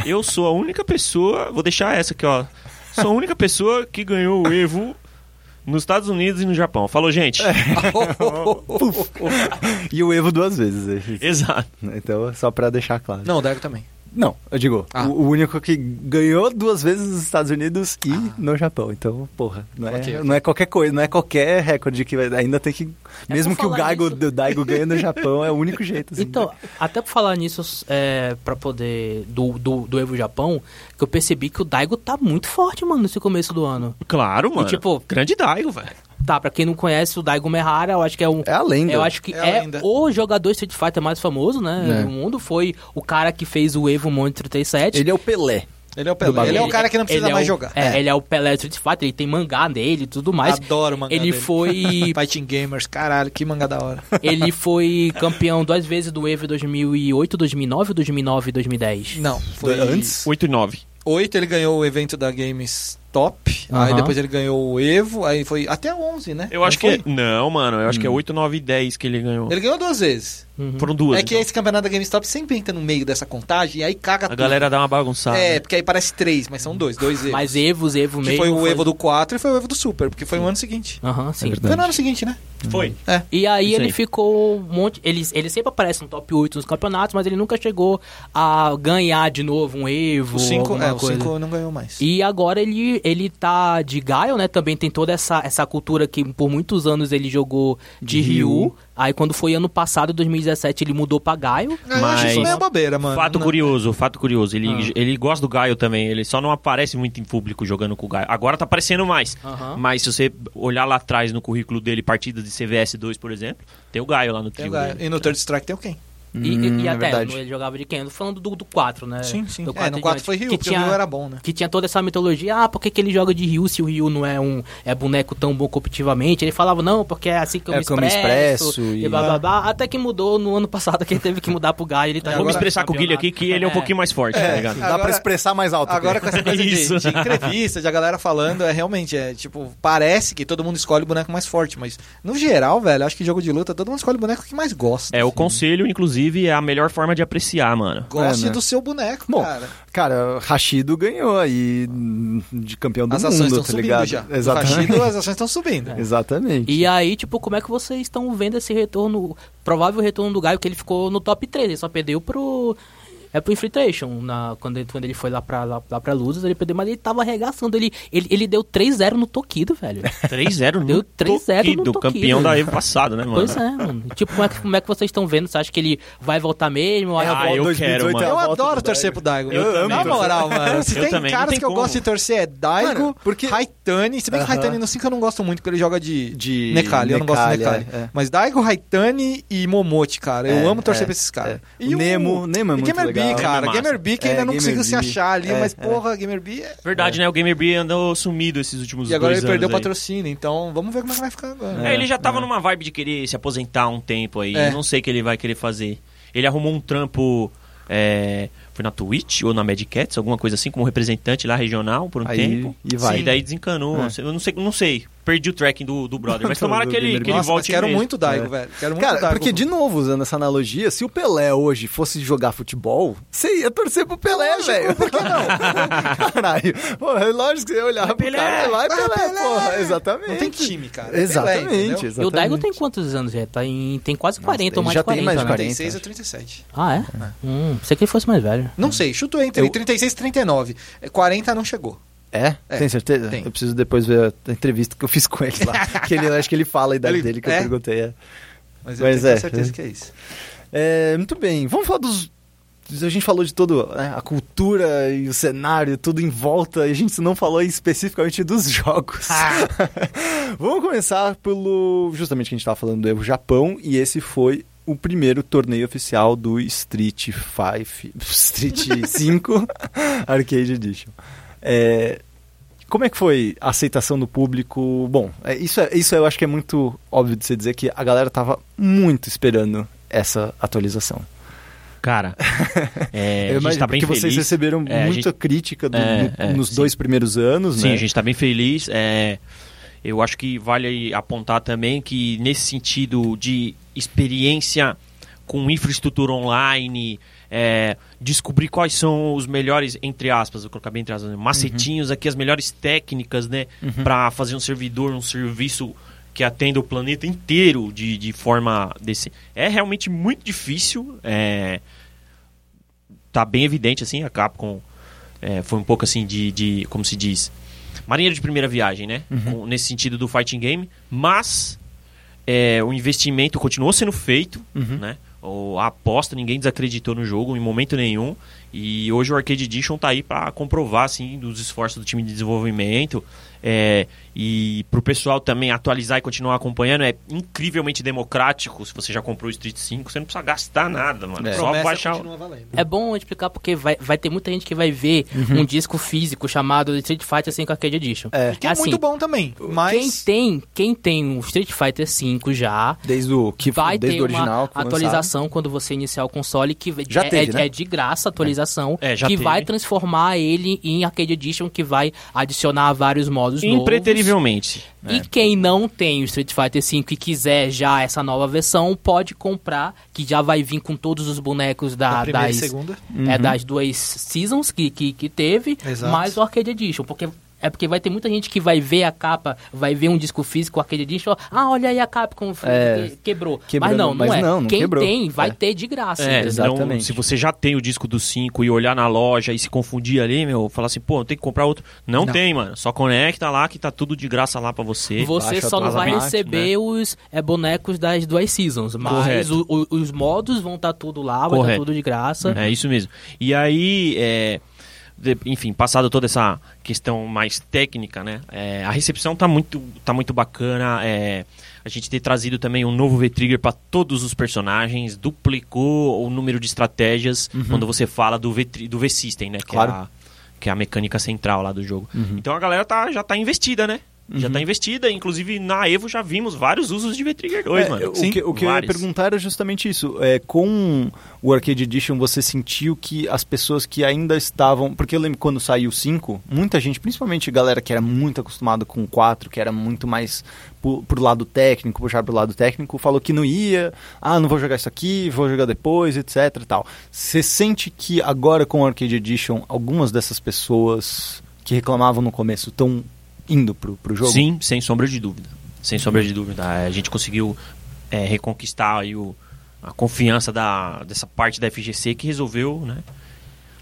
eu sou a única pessoa. Vou deixar essa aqui, ó. Sou a única pessoa que ganhou o Evo nos Estados Unidos e no Japão. Falou, gente. É. E o Evo duas vezes. é. Exato. Então, só pra deixar claro. Não, o Dago também. Não, eu digo, Ah. o, único que ganhou duas vezes nos Estados Unidos e no Japão. Então, porra, não é, Ok, ok. não é qualquer coisa, não é qualquer recorde que ainda tem que. É mesmo que o Gaigo, nisso- Daigo ganhe no Japão, é o único jeito. assim. Então, até por falar nisso, é, pra poder. Do, do, do Evo Japão, que eu percebi que o Daigo tá muito forte, mano, nesse começo do ano. Claro, mano. tipo, grande Daigo, velho. Tá, pra quem não conhece, o Daigo Mehara, eu acho que é um. É a lenda. Eu acho que É é, o jogador Street Fighter mais famoso, né? É. Do mundo. Foi o cara que fez o Evo Monte 37. Ele é o Pelé. Ele é o Pelé. Ele é o cara que não precisa ele é mais o- jogar. É, ele é o Pelé Street Fighter, ele tem mangá dele e tudo mais. Adoro o mangá Ele dele. foi Fighting Gamers, caralho, que mangá da hora. ele foi campeão duas vezes do Evo 2008, 2009 ou 2009 e 2010. Não, foi Antes? 8 e 9. 8 ele ganhou o evento da Games Top, aí Aham. depois ele ganhou o Evo, aí foi até o 11, né? Eu acho Não foi? que. Não, mano. Eu acho que é 8, 9 e 10 que ele ganhou. Ele ganhou duas vezes. Uhum. Foram duas. é que então. esse campeonato da GameStop sempre entra no meio dessa contagem e aí caga A tudo. galera dá uma bagunçada. É, porque aí parece três, mas são dois, dois Evos. Mas Evos, Evo que mesmo. foi o Evo do 4 e foi o Evo do Super, porque foi no ano seguinte. Aham, sim. É verdade. Foi no ano seguinte, né? Foi. É. E aí Isso ele aí. ficou um monte. Ele, ele sempre aparece no top 8 nos campeonatos, mas ele nunca chegou a ganhar de novo um Evo. O 5 alguma é, o. 5 não ganhou mais. E agora ele, ele tá de Gaio, né? Também tem toda essa, essa cultura que por muitos anos ele jogou de, De Ryu. Ryu. Aí quando foi ano passado, 2017, ele mudou pra Gaio. Eu acho isso Mas- meio bobeira, mano. Fato Não- curioso, fato curioso. Ele, Ah. ele gosta do Gaio também. Ele só não aparece muito em público jogando com o Gaio. Agora tá aparecendo mais. Aham. Mas se você olhar lá atrás no currículo dele, partidas de CVS 2, por exemplo, tem o Gaio lá no Tem o trio. E no Third Strike tem o quem? E, e- Hum, e é até, verdade. ele jogava de quem? Eu tô falando do, do 4, né? Sim, sim. Do É, no em 4 diante. foi Ryu, que porque tinha, o Ryu era bom, né? Que tinha toda essa mitologia, ah, por que, que ele joga de Ryu se o Ryu não é um é boneco tão bom competitivamente? Ele falava, não, porque é assim que eu É me que eu me expresso. expresso e e- blá, blá, blá. Até que mudou no ano passado, que ele teve que mudar pro Gaio. Ele tá Vou me expressar com o Guilherme aqui que ele é um É. pouquinho mais forte, tá ligado? Dá Agora- pra expressar mais alto. Agora com essa coisa de, Isso. de entrevista, de a galera falando, é realmente, é tipo, parece que todo mundo escolhe o boneco mais forte, mas no geral, velho, acho que jogo de luta, todo mundo escolhe o boneco que mais gosta. É, o conselho, inclusive, é a melhor forma de apreciar, mano. Goste É, né? do seu boneco, Bom, cara. Cara, Rashido ganhou aí de campeão do As ações mundo, estão tá subindo ligado? já. Exatamente. Rashido, as ações estão subindo. Exatamente. E aí, tipo, como é que vocês estão vendo esse retorno, provável retorno do Gaio, que ele ficou no top 3, ele só perdeu pro... É pro Infiltration, na, quando, ele, quando ele foi lá pra, lá, lá pra Luzes, ele perdeu, mas ele tava arregaçando, ele, ele, ele deu 3-0 no Tokido, velho. 3-0 no Deu 3-0 no Tokido, campeão da Evo passado, né, mano? Pois é, mano. Tipo, como é, que- como é que vocês estão vendo? Você acha que ele vai voltar mesmo? É Ah, volta eu 2018 quero, é mano. Eu adoro do torcer pro Daigo. Eu também Na moral, mano. Se Eu tem também, caras tem que eu como. gosto de torcer é Daigo, Mano, porque- Haitani. Se bem que Aham. Haitani no 5 eu não gosto muito, porque ele joga de, De Nekali. Eu não gosto de Nekali, Nekali. é, é. Mas Daigo, Haitani e Momote, cara. Eu É, amo torcer é, pra esses caras. é. O Nemo- Nemo é e muito legal. B, cara. Gamer massa. B que É, ainda não Gamer conseguiu se achar ali, É, mas é. porra, Gamer B é... Verdade, né? O Gamer B andou sumido esses últimos E agora dois ele perdeu o anos patrocínio, então vamos ver como é que vai ficar agora. É, ele já tava numa vibe de querer se aposentar um tempo aí. É. Eu não sei o que ele vai querer fazer. Ele arrumou um trampo. é, foi na Twitch ou na Mad Cats, alguma coisa assim, como representante lá regional por um Aí, tempo. e vai. E daí desencanou. É. Eu não sei, não sei. Perdi o tracking do, do brother. Mas tomara que ele, que ele Nossa, mas volte quero mesmo. muito o Daigo, É. velho. Quero muito Cara, Daigo. porque de novo, usando essa analogia, se o Pelé hoje fosse jogar futebol, você ia torcer pro Pelé, velho. Por que não? Caralho. Pô, é lógico que você ia olhar pro Pelé, cara lá e vai, Pelé, Pelé. porra. Exatamente. Não tem time, cara. É Pelé, Exatamente, entendeu? exatamente. E o Daigo tem quantos anos já? Tá em, tem quase 40 ou ele mais já de 40, tem mais de né? 40. 36 a 37. Ah, é? Hum, pensei que ele fosse mais velho. Não sei, chuto entre Eu- 36 e 39. É, 40 não chegou. É? É, Tem certeza? tem. Eu preciso depois ver a entrevista que eu fiz com ele lá. que ele, acho que ele fala a idade Ele- dele que é? eu perguntei. É. Mas eu Mas tenho é, certeza é. que é isso. É, muito bem. Vamos falar dos. A gente falou de todo né, a cultura e o cenário, tudo em volta, e a gente não falou especificamente dos jogos. Vamos começar pelo. Justamente que a gente estava falando do Evo Japão, e esse foi o primeiro torneio oficial do Street 5, Street 5 Arcade Edition. É, como é que foi a aceitação do público? Bom, é, isso, é, isso eu acho que é muito óbvio de você dizer que a galera tava muito esperando essa atualização. Cara, é, a gente tá bem que feliz. vocês receberam É, muita gente- crítica do- É, no- é, nos sim. dois primeiros anos, Sim, né? a gente tá bem feliz. É, eu acho que vale apontar também que nesse sentido de experiência com infraestrutura online, é, descobrir quais são os melhores, entre aspas, vou colocar bem entre aspas, né, macetinhos aqui, as melhores técnicas, né, para fazer um servidor, um serviço que atenda o planeta inteiro de, de forma desse. É realmente muito difícil. É, tá bem evidente assim, a Capcom é, foi um pouco assim de, de como se diz, marinheiro de primeira viagem, né? Com- nesse sentido do fighting game, mas é, o investimento continuou sendo feito, né? A aposta, ninguém desacreditou no jogo em momento nenhum. E hoje o Arcade Edition tá aí para comprovar assim dos esforços do time de desenvolvimento. É, e pro pessoal também atualizar e continuar acompanhando, é incrivelmente democrático. Se você já comprou o Street 5, você não precisa gastar nada, mano. É. Só Promessa baixar. o-. É bom explicar porque vai, vai ter muita gente que vai ver um disco físico chamado Street Fighter V Arcade Edition. É. Que é assim, muito bom também. Quem Mas tem, quem tem o Street Fighter V já Desde o que vai desde ter o original uma atualização quando você iniciar o console que Já é, teve, é- né? é de graça a atualização É, já que teve. vai transformar ele em Arcade Edition que vai adicionar vários modos novos. Impreterivelmente. E quem não tem o Street Fighter V e quiser já essa nova versão, pode comprar, que já vai vir com todos os bonecos da, a primeira e das, segunda. é, das duas seasons que, que, que teve, Exato. mais o Arcade Edition. Porque É porque vai ter muita gente que vai ver a capa, vai ver um disco físico, aquele disco, ah, olha aí a Capcom É. que- quebrou. Quebrando, mas não, não mas é. não, não Quem quebrou. tem, vai É. ter de graça. É, entendeu? exatamente. Não, se você já tem o disco do 5 e olhar na loja e se confundir ali, meu, falar assim, pô, tem que comprar outro. Não, Não. tem, mano. Só conecta lá que tá tudo de graça lá pra você. Você baixa só não vai receber os é, bonecos das duas seasons, mas o- o- os modos vão estar tudo lá, vai estar Correto. tudo de graça. É isso mesmo. E aí, é, de- enfim, passado toda essa questão mais técnica, né? é, a recepção tá muito, tá muito bacana. é, a gente ter trazido também um novo V-Trigger para todos os personagens, duplicou o número de estratégias quando você fala do V do V-System, né? Que, Claro. é a, que é a mecânica central lá do jogo. Então a galera tá, já tá investida, né? Já tá investida, inclusive na Evo já vimos vários usos de V-Trigger 2, É, mano. o, que, o que eu ia perguntar era justamente isso. É, com o Arcade Edition, você sentiu que as pessoas que ainda estavam. Porque eu lembro quando saiu o 5, muita gente, principalmente galera que era muito acostumada com o 4, que era muito mais pro, pro lado técnico, puxar pro lado técnico, falou que não ia. Ah, não vou jogar isso aqui, vou jogar depois, etc tal. Você sente que agora com o Arcade Edition, algumas dessas pessoas que reclamavam no começo estão indo pro, pro jogo? Sim, sem sombra de dúvida. Sem sombra de dúvida. A gente conseguiu é, reconquistar aí o, a confiança da, dessa parte da FGC que resolveu, né?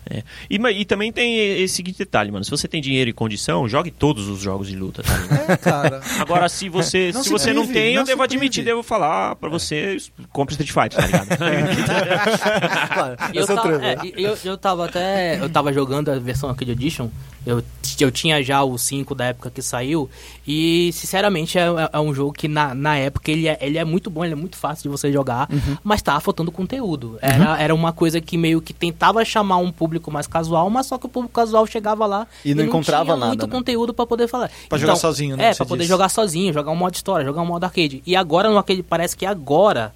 É. E, e também tem esse seguinte detalhe, mano. Se você tem dinheiro e condição, jogue todos os jogos de luta, tá ligado? É, cara. Agora, se você, Não se se você não prive, tem, não eu devo admitir, devo falar pra você, compre Street Fighter, tá ligado? Claro, eu, é o tava, é, eu, eu tava até. Eu tava jogando a versão Arcade Edition. Eu, eu tinha já o 5 da época que saiu. E, sinceramente, é, é- é um jogo que na, na época ele é, ele é muito bom, ele é muito fácil de você jogar. Uhum. Mas tava faltando conteúdo. Era, era uma coisa que meio que tentava chamar um público mais casual, mas só que o público casual chegava lá E não encontrava tinha nada, muito né? conteúdo pra poder falar. Pra jogar sozinho, né, É, você poder disse. jogar sozinho, jogar um modo história, jogar um modo arcade. E agora no arcade, parece que agora,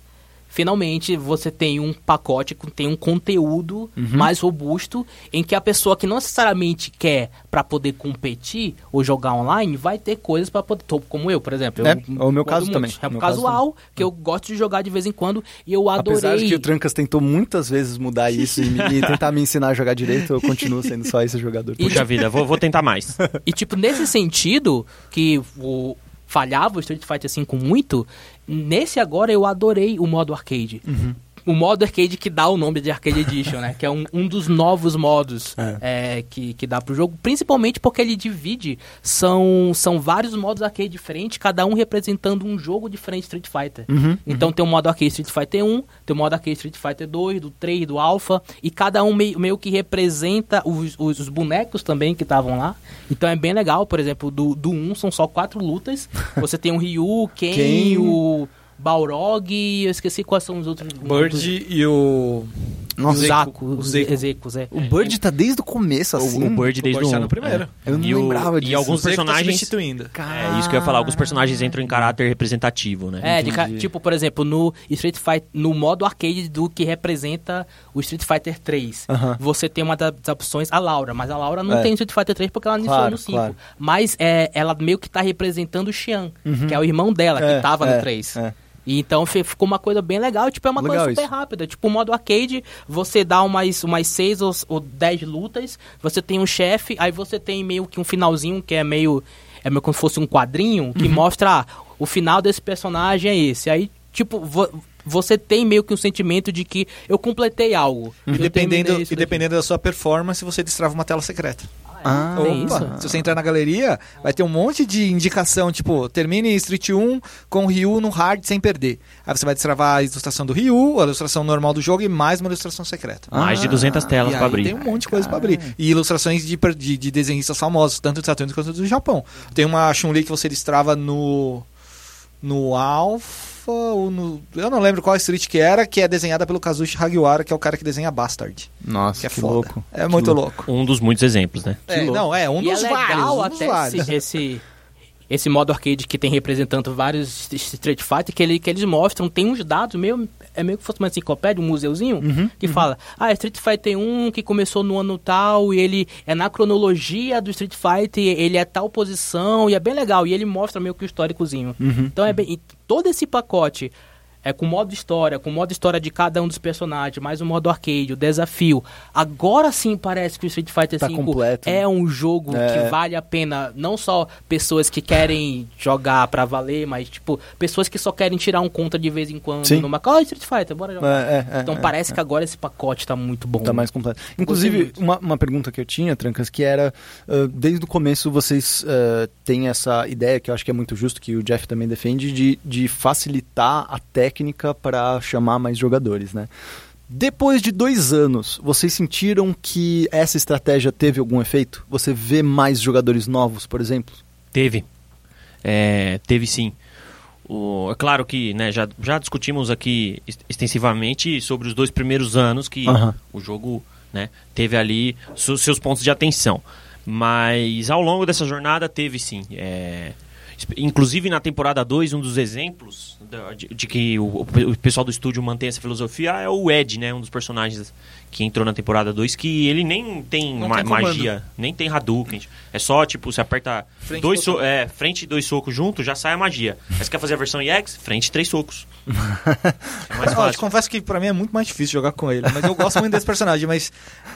finalmente, você tem um pacote, tem um conteúdo Uhum. mais robusto, em que a pessoa que não necessariamente quer pra poder competir ou jogar online, vai ter coisas pra poder, tô- como eu, por exemplo. É, eu, é o meu caso muito. também, É o um meu caso casual, que eu gosto de jogar de vez em quando, e eu adorei... Apesar de que o Trancas tentou muitas vezes mudar isso e, me- e tentar me ensinar a jogar direito, eu continuo sendo só esse jogador. E- Puxa vida, vou, vou tentar mais. E, tipo, nesse sentido, que o falhava o Street Fighter V muito, nesse agora eu adorei o modo arcade. O modo arcade que dá o nome de Arcade Edition, né? Que é um, um dos novos modos é, que, que dá pro jogo. Principalmente porque ele divide, são, são vários modos arcade diferentes, cada um representando um jogo diferente de Street Fighter. Então tem o modo arcade Street Fighter 1, tem o modo arcade Street Fighter 2, do 3, do Alpha, e cada um meio, meio que representa os, os, os bonecos também que estavam lá. Então é bem legal, por exemplo, do, do 1 são só quatro lutas. Você tem o Ryu, Ken, Ken. o Balrog, e eu esqueci quais são os outros. Bird e o. Nossa, o Zaku, o. Ezecos, é. O Bird tá desde o começo, assim. o, o Bird desde Bird o tá um, no primeiro. é. Eu não E o- lembrava E disso. alguns O Zeku tá personagens... substituindo. É isso que eu ia falar. Alguns personagens entram em caráter representativo, né? É, de tipo, por exemplo, no Street Fighter, no modo arcade do que representa o Street Fighter 3, Aham. você tem uma das opções, a Laura, mas a Laura não É. tem Street Fighter 3 porque ela iniciou Claro, no 5. claro. Mas é, ela meio que tá representando o Xian, que é o irmão dela, É, que tava é, no 3. é. E então fi- ficou uma coisa bem legal, tipo, é uma Legal coisa super isso. rápida. Tipo, o modo arcade, você dá umas, umas seis ou, ou dez lutas, você tem um chefe, aí você tem meio que um finalzinho que é meio. É meio como se fosse um quadrinho que Uhum. mostra ah, o final desse personagem é esse. Aí, tipo, vo- você tem meio que um sentimento de que eu completei algo. E Eu dependendo, e dependendo da sua performance, você destrava uma tela secreta. Ah, tem Opa, isso? se você entrar na galeria, vai ter um monte de indicação, tipo, termine Street 1 com Ryu no hard sem perder. Aí você vai destravar a ilustração do Ryu, a ilustração normal do jogo e mais uma ilustração secreta. Mais de Ah, 200 telas pra aí abrir. tem um monte de coisa pra abrir. E ilustrações de, de, de desenhistas famosos, tanto dos Estados Unidos quanto do Japão. Tem uma Chun-Li que você destrava no. No Alpha, ou no. Eu não lembro qual street que era, que é desenhada pelo Kazushi Hagiwara, que é o cara que desenha Bastard. Nossa, Que é que foda. louco. É Que muito louco. louco. Um dos muitos exemplos, né? É, não, é um E dos é vários. legal Um dos até vários. esse, esse, esse modo arcade que tem representando vários Street Fighter, que, ele, que eles mostram, tem uns dados meio. É meio que fosse uma enciclopédia, um museuzinho, Uhum, que fala, ah, Street Fighter 1 que começou no ano tal, e ele é na cronologia do Street Fighter, ele é tal posição, e é bem legal, e ele mostra meio que o históricozinho. Uhum. Então é bem. e todo esse pacote é com modo história, com modo história de cada um dos personagens, mais o modo arcade, o desafio. Agora sim parece que o Street Fighter Tá V completo, é um jogo É. que vale a pena, não só pessoas que querem jogar pra valer, mas tipo, pessoas que só querem tirar um conta de vez em quando Sim. numa oh, Street Fighter, bora jogar. É, é, é, então é, parece é. que agora esse pacote tá muito bom. Tá mais completo. Inclusive, uma, uma pergunta que eu tinha, Trancas, que era, ah, desde o começo vocês ah, têm essa ideia, que eu acho que é muito justo, que o Jeff também defende, de, de facilitar a técnica para chamar mais jogadores, né? Depois de dois anos, vocês sentiram que essa estratégia teve algum efeito? Você vê mais jogadores novos, por exemplo? Teve. É, teve sim. O- é claro que né, já, já discutimos aqui ex- extensivamente sobre os dois primeiros anos que Aham. o jogo né, teve ali seus pontos de atenção. Mas ao longo dessa jornada teve sim. é, inclusive na temporada 2, um dos exemplos de, de que o, o pessoal do estúdio mantém essa filosofia é o Ed, né, um dos personagens que entrou na temporada 2, que ele nem tem, ma- tem magia, nem tem Hadouken. É só, tipo, você aperta Frente dois e so é, frente e dois socos juntos, já sai a magia. Mas você quer fazer a versão EX? Frente e três socos. É mais Ó, eu te fácil. confesso que pra mim é muito mais difícil jogar com ele, mas eu gosto muito desse personagem. Mas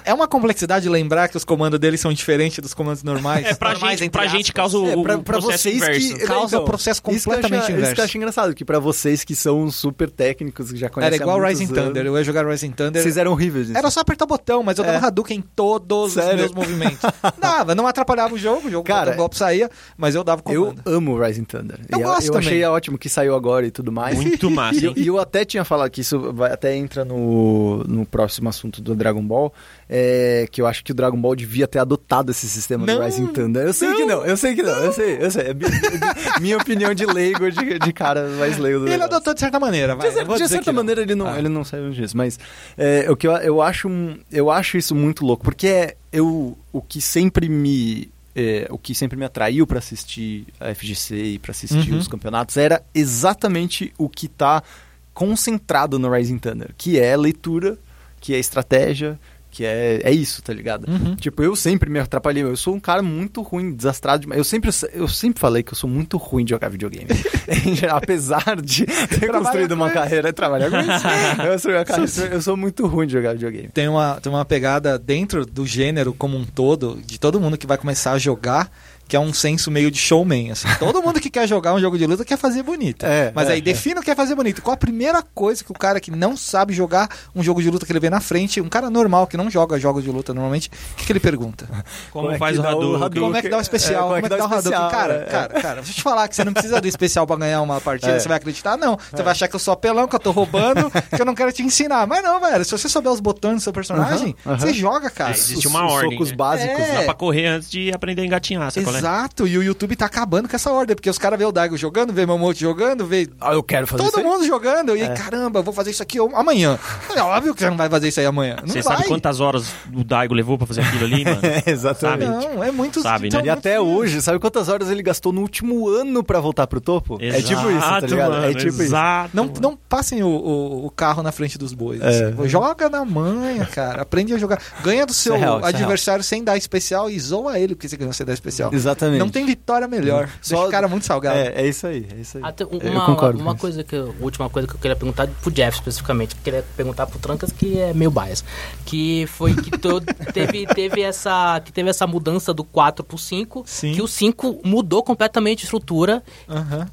é uma complexidade lembrar que os comandos dele são diferentes dos comandos normais. É, pra normais, gente, pra aspas. gente causa o, É, pra, o pra processo vocês inverso. que Causa o processo isso completamente acho- Isso inverso. que eu acho engraçado, que pra vocês que são super técnicos, que já conhecem Era igual Rising anos, Thunder. Eu ia jogar Rising Thunder. Vocês eram horríveis nisso. Era só apertar o botão, mas eu dava É. Hadouken em todos Sério? os meus movimentos. Dava, não atrapalhava o jogo, o jogo Cara, o golpe saía, mas eu dava Eu comando. amo Rising Thunder. Eu E gosto eu também. achei ótimo que saiu agora e tudo mais. Muito massa, E eu, e eu até tinha falado que isso vai, até entra no, no próximo assunto do Dragon Ball, é, que eu acho que o Dragon Ball devia ter adotado esse sistema do Não, Rising Thunder. Eu sei que não, eu sei que não, eu sei, eu sei. É minha, minha opinião de leigo, de, de cara mais leigo do Ele negócio. adotou de certa maneira, vai. De, cer- de certa não. maneira ele não, Ah. ele não saiu disso, mas é, o que eu, eu acho eu acho isso muito louco, porque é, eu o que sempre me é, o que sempre me atraiu para assistir a FGC e para assistir Uhum. os campeonatos era exatamente o que tá concentrado no Rising Thunder, que é leitura, que é estratégia, que é, é isso, tá ligado? Uhum. Tipo, eu sempre me atrapalhei. Eu sou um cara muito ruim, desastrado. demais. Eu sempre, eu sempre falei que eu sou muito ruim de jogar videogame. Em geral, Apesar de ter construído uma carreira, trabalhar com isso. Eu sou, eu sou muito ruim de jogar videogame. Tem uma, tem uma pegada dentro do gênero como um todo, de todo mundo que vai começar a jogar, que é um senso meio de showman. Assim. Todo mundo que quer jogar um jogo de luta quer fazer bonito. É, Mas é, aí é. defina o que é fazer bonito. Qual a primeira coisa que o cara que não sabe jogar um jogo de luta que ele vê na frente, um cara normal que não joga jogos de luta normalmente, o que, que ele pergunta? Como, Como é faz o Hadouken? Como é que dá o especial? É, como é que dá o Hadouken? especial, Cara, é. cara, cara, deixa eu te falar que você não precisa do especial pra ganhar uma partida, É. você vai acreditar? Não. Você vai achar que eu sou apelão, que eu tô roubando, que eu não quero te ensinar. Mas não, velho. Se você souber os botões do seu personagem, Aham, aham. você joga, cara. É, existe Os- uma os ordem, socos né? básicos. É. Dá pra correr antes de aprender a engatinhar, sabe qual é? Exato, e o YouTube tá acabando com essa ordem, porque os caras vê o Daigo jogando, vê meu Mote jogando, vê Ah, eu quero fazer todo isso aí. mundo jogando, e É. caramba, eu vou fazer isso aqui amanhã. É óbvio que você não vai fazer isso aí amanhã. Não Você vai. sabe quantas horas o Daigo levou pra fazer aquilo ali, mano? É, exatamente. Não, é muito... Sabe, então, né? E até hoje, sabe quantas horas ele gastou no último ano pra voltar pro topo? é tipo isso, tá Exato, ligado? Mano, é tipo isso. exato, Não, mano. não passem o, o, o carro na frente dos bois. É. assim. Joga na manha, cara. Aprende a jogar. Ganha do seu Isso é real, isso é adversário sem dar especial e zoa ele porque você ganhou sem dar especial. Exatamente. Não tem vitória melhor. Só- Deixa o cara muito salgado. É, é isso aí, é isso aí. Até Eu uma, concordo uma coisa que eu- última coisa que eu queria perguntar pro Jeff especificamente, que eu queria perguntar pro Trancas que é meio bias, que foi que to- teve, teve essa que teve essa mudança do 4 pro 5, Sim. que o 5 mudou completamente a estrutura, Aham.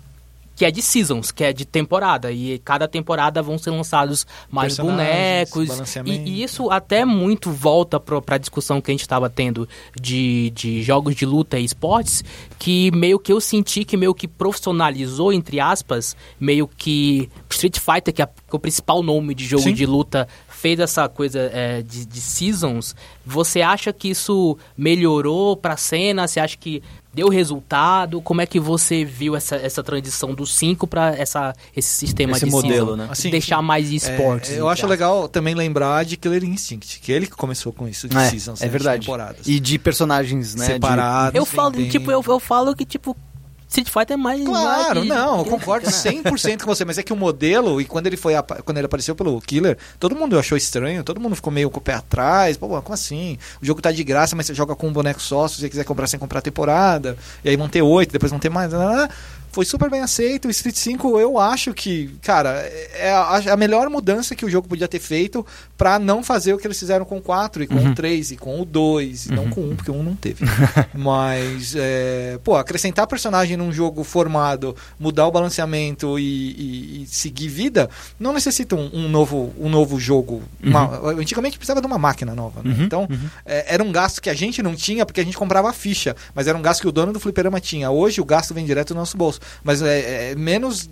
Que é de seasons, que é de temporada. E cada temporada vão ser lançados mais bonecos. E, e isso até muito volta para a discussão que a gente estava tendo de, de jogos de luta e esportes que meio que eu senti que meio que profissionalizou entre aspas meio que Street Fighter que é, que é o principal nome de jogo Sim. de luta fez essa coisa é, de, de seasons você acha que isso melhorou para a cena você acha que deu resultado como é que você viu essa, essa transição do 5 para essa esse sistema Esse de modelo, season? né? Assim, deixar mais É, esportes eu acho legal também lembrar de Killer Instinct, que ele que começou com isso de É, seasons, é né, de verdade. temporadas. E de personagens, né? de- separados. eu falo bem- tipo eu, eu falo que tipo Street Fighter é mais Claro, mais- não, eu concordo 100% com você, mas é que o modelo, e quando ele foi quando ele apareceu pelo Killer, todo mundo achou estranho, todo mundo ficou meio com o pé atrás, pô, como assim? O jogo tá de graça, mas você joga com um boneco só, se você quiser comprar sem comprar a temporada, e aí vão ter oito, depois vão ter mais, lá, lá, lá. Foi super bem aceito. O Street 5, eu acho que, cara, é a, a melhor mudança que o jogo podia ter feito para não fazer o que eles fizeram com o 4 e com Uhum. o 3 e com o 2, e não com o 1, porque o 1 não teve. Mas, é, pô, acrescentar personagem num jogo formado, mudar o balanceamento e, e- e seguir vida, não necessita um, um novo, um novo jogo. Uma- antigamente precisava de uma máquina nova, né? Uhum, Então, é, era um gasto que a gente não tinha porque a gente comprava a ficha, mas era um gasto que o dono do fliperama tinha. Hoje o gasto vem direto do nosso bolso, mas é, é menos.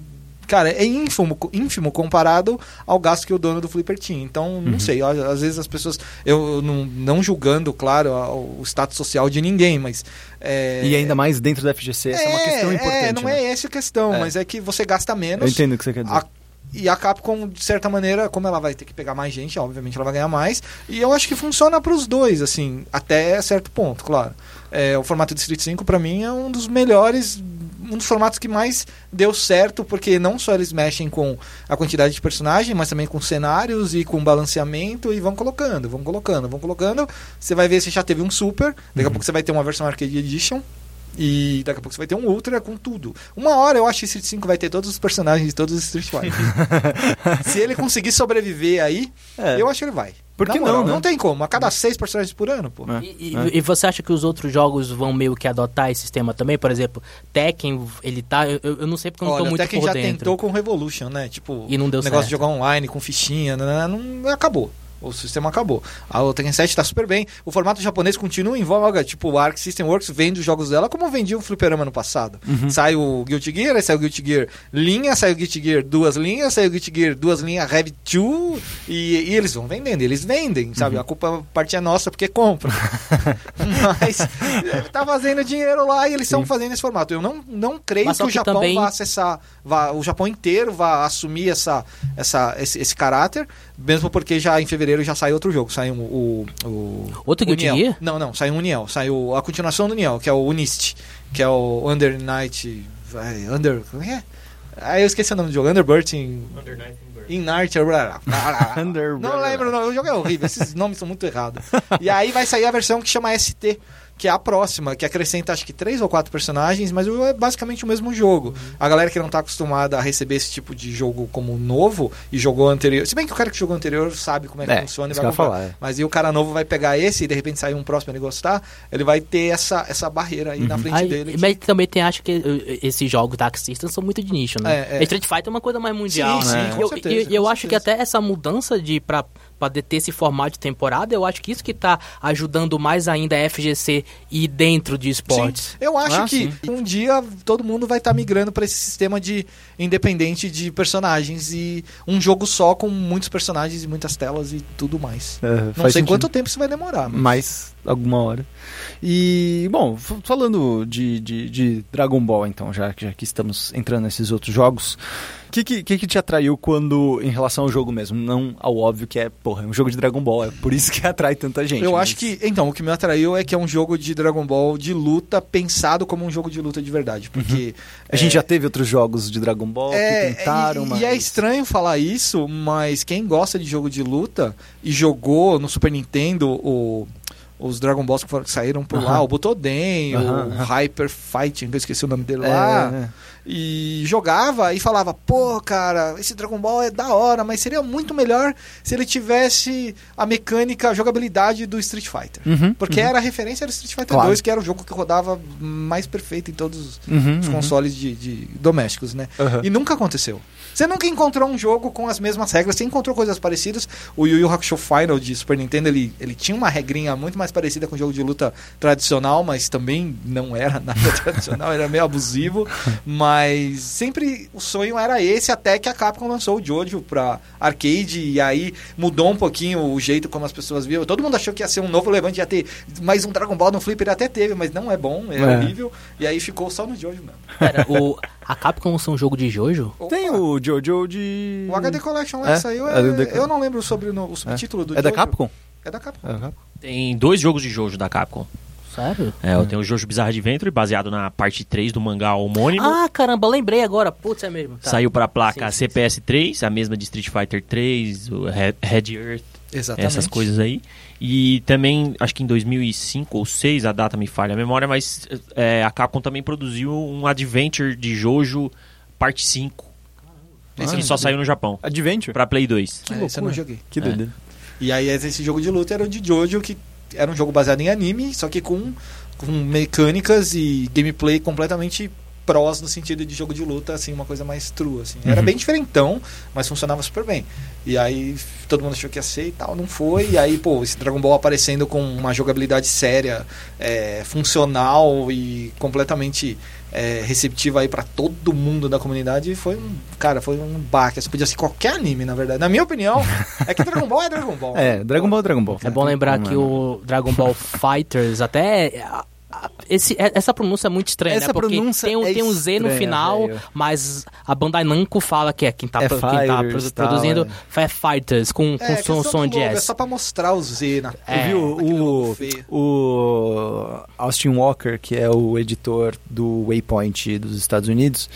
Cara, é ínfimo, ínfimo comparado ao gasto que o dono do Flipper tinha. Então, não sei, ó, às vezes as pessoas. Eu não, não julgando, claro, o status social de ninguém, mas. é, E ainda mais dentro da FGC, essa é uma questão importante. É, não né? é essa a questão, É. mas é que você gasta menos. Eu entendo o que você quer dizer. A- e a Capcom, de certa maneira, como ela vai ter que pegar mais gente, obviamente ela vai ganhar mais. E eu acho que funciona para os dois, assim, até certo ponto, claro. É, o formato de Street 5, para mim, é um dos melhores, um dos formatos que mais deu certo, porque não só eles mexem com a quantidade de personagem, mas também com cenários e com balanceamento, e vão colocando, vão colocando, vão colocando. Você vai ver se já teve um Super, daqui a pouco você vai ter uma versão Arcade Edition. E daqui a pouco você vai ter um Ultra com tudo. Uma hora eu acho que Street 5 vai ter todos os personagens de todos os Street Fighter. Se ele conseguir sobreviver aí, É. eu acho que ele vai. Por que moral, não, né? Não tem como. A cada seis personagens por ano, pô. É. E, e- É. e você acha que os outros jogos vão meio que adotar esse sistema também? Por exemplo, Tekken, ele tá. Eu, eu não sei porque eu não tô Olha, muito até quem por já dentro. tentou com Revolution, né? Tipo, E não deu o negócio certo. de jogar online com fichinha, né? não acabou. O sistema acabou. A o Tekken 7 tá super bem. O formato japonês continua em voga. Tipo, a Arc System Works vende os jogos dela como vendia o Fliperama no passado. Uhum. Sai o Guilty Gear, aí sai o Guilty Gear linha, sai o Guilty Gear duas linhas, sai o Guilty Gear duas linhas Heavy 2 e, e eles vão vendendo. Eles vendem, sabe? Uhum. A culpa a parte é nossa porque compra. Mas ele tá fazendo dinheiro lá e eles estão fazendo esse formato. Eu não, não creio Mas que o Japão também- vá acessar, vá, o Japão inteiro vá assumir essa, essa, esse, esse caráter, mesmo porque já em fevereiro já sai outro jogo, sai o, o, o Outro o Guilty Niel. Gear? Não, não, sai um Niel, sai o, a continuação do Niel, que é o Unist, que é o Under Night, vai, Under, como é? Ah, eu esqueci o nome do jogo, Underbird in, in Night, blá, blá. Under- não lembro, não, o jogo é horrível, esses nomes são muito errados. E aí vai sair a versão que chama ST, que é a próxima, que acrescenta acho que três ou quatro personagens, mas é basicamente o mesmo jogo. A galera que não tá acostumada a receber esse tipo de jogo como novo e jogou anterior. Se bem que o cara que jogou anterior sabe como é que É, funciona e vai que eu comprar. falar, é. Mas e o cara novo vai pegar esse e de repente sair um próximo e ele gostar, ele vai ter essa, essa barreira aí na frente Aí, dele. que- mas também tem, acho que esses jogos Dark System são muito de nicho, né? É, é. Street Fighter é uma coisa mais mundial, Sim, né? sim, com eu, certeza, e- e eu com acho que certeza. até essa mudança de pra, pra de- ter esse formato de temporada, eu acho que isso que tá ajudando mais ainda a FGC ir dentro de esportes. Sim. Eu acho Ah, que sim. um dia todo mundo vai estar migrando para esse sistema de independente de personagens e um jogo só com muitos personagens e muitas telas e tudo mais. É, Não sei sentido. quanto tempo isso vai demorar. Mas... mais alguma hora. E, bom, falando de, de, de Dragon Ball, então, já, que- já que estamos entrando nesses outros jogos, o que, que, que te atraiu quando, em relação ao jogo mesmo? Não ao óbvio que é, porra, é um jogo de Dragon Ball, é por isso que atrai tanta gente. Eu mas- acho que, então, o que me atraiu é que é um jogo de Dragon Ball de luta pensado como um jogo de luta de verdade, porque A gente é, já teve outros jogos de Dragon Ball É, que tentaram, e, mas... e é estranho falar isso, mas quem gosta de jogo de luta e jogou no Super Nintendo o, os Dragon Balls que saíram por lá, Aham. o Butoden, Aham, o aham. Hyper Fighting, eu esqueci o nome dele É, lá, é. E jogava e falava, pô, cara, esse Dragon Ball é da hora, mas seria muito melhor se ele tivesse a mecânica, a jogabilidade do Street Fighter. Uhum, Porque uhum. era a referência do Street Fighter Claro. 2, que era o jogo que rodava mais perfeito em todos os Uhum, os uhum. consoles de, de domésticos, né? E nunca aconteceu. Você nunca encontrou um jogo com as mesmas regras, você encontrou coisas parecidas. O Yu Yu Hakusho Final de Super Nintendo, ele, ele tinha uma regrinha muito mais parecida com o jogo de luta tradicional, mas também não era nada tradicional, era meio abusivo. Mas sempre o sonho era esse, até que a Capcom lançou o Jojo pra arcade, e aí mudou um pouquinho o jeito como as pessoas viam. Todo mundo achou que ia ser um novo Levante, ia ter mais um Dragon Ball no Flipper, até teve, mas não é bom, é, É. horrível. E aí ficou só no Jojo mesmo. Pera, o, a Capcom lançou um jogo de Jojo? Tem Opa. o Jojo de... O HD Collection lá É? que saiu, É é, eu não lembro sobre o, o subtítulo do É da Jojo. Capcom? É da Capcom. É da Capcom. Tem dois jogos de Jojo da Capcom. Sério? É, eu tenho o Jojo Bizarre Adventure, baseado na parte 3 do mangá homônimo. Ah, caramba, lembrei agora. Putz, é mesmo. Tá. Saiu pra placa Sim, sim, CPS 3, a mesma de Street Fighter 3, o Red, Red Earth Exatamente. essas coisas aí. E também, acho que em 2005 ou 2006, a data me falha a memória, mas é, a Capcom também produziu um Adventure de Jojo parte 5. Esse que eu só saiu no Japão, Adventure? pra Play 2. É, esse eu não joguei. Que É. doideira. E aí esse jogo de luta era o de Jojo, que era um jogo baseado em anime, só que com, com mecânicas e gameplay completamente prós no sentido de jogo de luta, assim, uma coisa mais true, assim. Era Uhum. bem diferentão, mas funcionava super bem. E aí todo mundo achou que ia ser e tal, não foi. E aí, pô, esse Dragon Ball aparecendo com uma jogabilidade séria, é, funcional e completamente é, receptiva aí pra todo mundo da comunidade, foi um, cara, foi um baque. Isso podia ser qualquer anime, na verdade. Na minha opinião, é que Dragon Ball é Dragon Ball. É, Dragon Ball, Dragon Ball. É bom lembrar que o Dragon Ball Fighters até. Esse, é- essa pronúncia é muito estranha, Essa né? Porque pronúncia tem, um- é tem um Z no final, velho. mas a Bandai Namco fala que é quem tá, É quem tá Fighters, tal, produzindo é. é Fighters, com, com É, som, questão som do de logo, É S. só pra mostrar o Z na É, Viu, o, o Austin Walker, que é o editor do Waypoint dos Estados Unidos,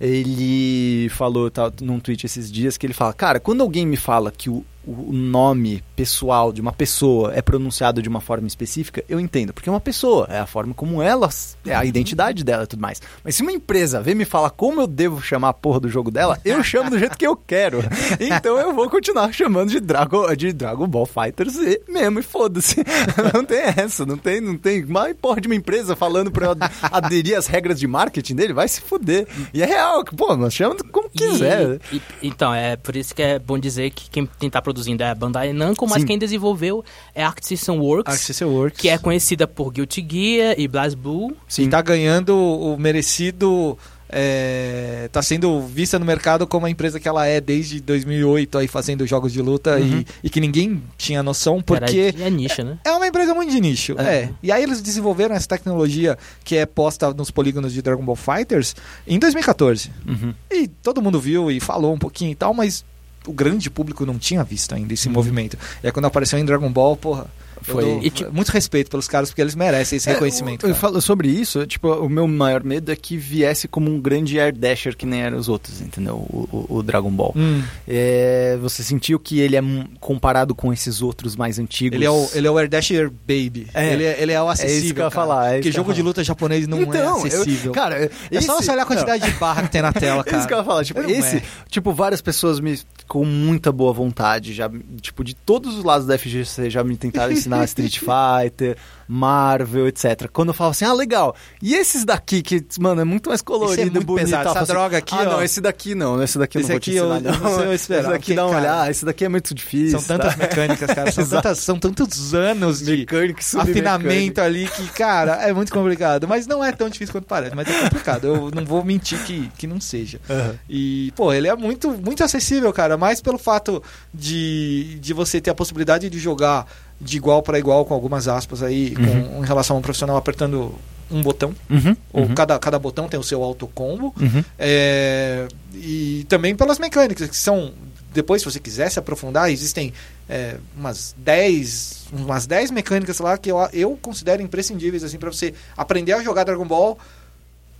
ele falou tá, num tweet esses dias que ele fala, cara, quando alguém me fala que o, o nome pessoal de uma pessoa é pronunciado de uma forma específica, eu entendo, porque é uma pessoa, é a forma como ela, é a identidade dela e tudo mais. Mas se uma empresa vem me falar como eu devo chamar a porra do jogo dela, eu chamo do jeito que eu quero. Então eu vou continuar chamando de Dragon, de Dragon Ball Fighters Z mesmo, e foda-se. Não tem essa, não tem, não tem. Mas porra de uma empresa falando pra eu ad- aderir às regras de marketing dele, vai se fuder. E é real, pô, nós chamamos como E- quiser. e- então, é por isso que é bom dizer que quem, tá produzindo é a Bandai Namco, mas Sim. quem desenvolveu é a Arc System Works, Access Works. que é conhecida por Guilty Gear e BlazBlue. E tá ganhando o merecido. É, tá sendo vista no mercado como a empresa que ela é desde 2008 aí fazendo jogos de luta Uhum. e, e que ninguém tinha noção porque Era, é nicho, né? é uma empresa muito de nicho. É. É. E aí eles desenvolveram essa tecnologia que é posta nos polígonos de Dragon Ball Fighters em 2014. Uhum. E todo mundo viu e falou um pouquinho e tal, mas o grande público não tinha visto ainda esse movimento. E aí quando apareceu em Dragon Ball, porra, Foi- dou E tipo- muito respeito pelos caras porque eles merecem esse reconhecimento. É, eu, eu cara. falo sobre isso, tipo, o meu maior medo é que viesse como um grande Air Dasher que nem eram os outros, entendeu? O, o- o Dragon Ball. Hum. É, você sentiu que ele é comparado com esses outros mais antigos? Ele é o, ele é o Air Dasher Baby. É. Ele, é, ele é o acessível. É isso que eu ia cara. falar, é Porque que eu jogo de luta japonês não então, é eu- acessível. cara, é esse- só você olhar a quantidade de barra que tem na tela, É cara. isso que eu ia falar, tipo, Não esse, é. tipo, várias pessoas me com muita boa vontade, já, tipo, de todos os lados da FGC já me tentaram ensinar Street Fighter, Marvel, etc. Quando eu falo assim, ah, legal, e esses daqui que, mano, é muito mais colorido, Esse é muito bonito, pesado, tal, essa eu falo droga aqui, ah, ó. não, esse daqui não, esse daqui eu Esse não vou te ensinar, eu- não. eu não sei eu esperar, esse daqui porque, dá uma cara, olhada, esse daqui é muito difícil. São tantas tá? mecânicas, cara. São, tantas, são tantos anos de Mecânica, afinamento ali que, cara, é muito complicado. Mas não é tão difícil quanto parece. Mas é complicado. Eu não vou mentir que, que não seja. Aham. E, pô, ele é muito, muito acessível, cara. Mais pelo fato de, de você ter a possibilidade de jogar de igual para igual, com algumas aspas aí, com, em relação a um profissional apertando um botão. Uhum, Ou uhum, cada, cada botão tem o seu autocombo. uhum. É, e também pelas mecânicas, que são. Depois, se você quiser se aprofundar, existem é, umas 10 umas 10 mecânicas lá que eu, eu considero imprescindíveis assim para você aprender a jogar Dragon Ball.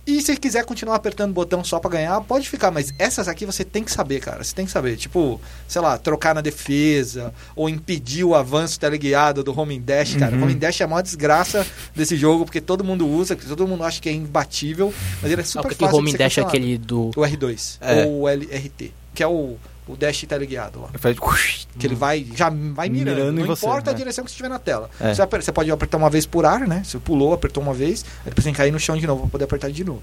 E se quiser continuar apertando o botão só pra ganhar, pode ficar, mas essas aqui você tem que saber, cara. Você tem que saber. Tipo, sei lá, trocar na defesa, ou impedir o avanço teleguiado do Homing Dash, cara. Uhum. O Homing Dash é a maior desgraça desse jogo, porque todo mundo usa, todo mundo acha que é imbatível, mas ele é super porque fácil de ser Dash é aquele do. O R2, É. ou o LRT, que é o, o dash teleguiado lá. Faz- Que ele vai, já vai mirando, Mirando em não você, importa a né? direção que você estiver na tela. É. Você, aper- você pode apertar uma vez por ar, né? Você pulou, apertou uma vez, aí depois tem que cair no chão de novo pra poder apertar de novo.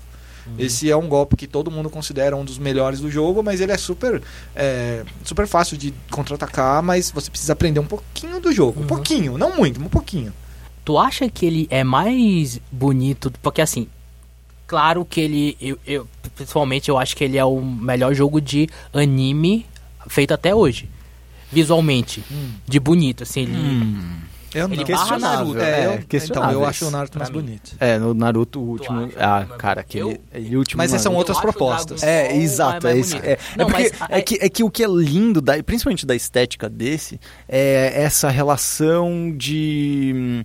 Esse é um golpe que todo mundo considera um dos melhores do jogo, mas ele é super, é, super fácil de contra-atacar, mas você precisa aprender um pouquinho do jogo. Um Uhum. pouquinho, não muito, um pouquinho. Tu acha que ele é mais bonito? Porque assim, claro que ele. Eu, eu- pessoalmente, eu acho que ele é o melhor jogo de anime feito até hoje. Visualmente. De bonito, assim, ele. Hum. Eu Ele não. barra Questionável, Naruto. É, é, eu, então, questionável eu acho o. Naruto mais bonito. É, no Naruto, o último. acha? Ah, cara, aquele, Eu- aquele último. Mas essas são outras propostas. É, exato. mais É, é, é Não, porque mas, é, que, é que o que é lindo, da, principalmente da estética desse, é essa relação de. hum,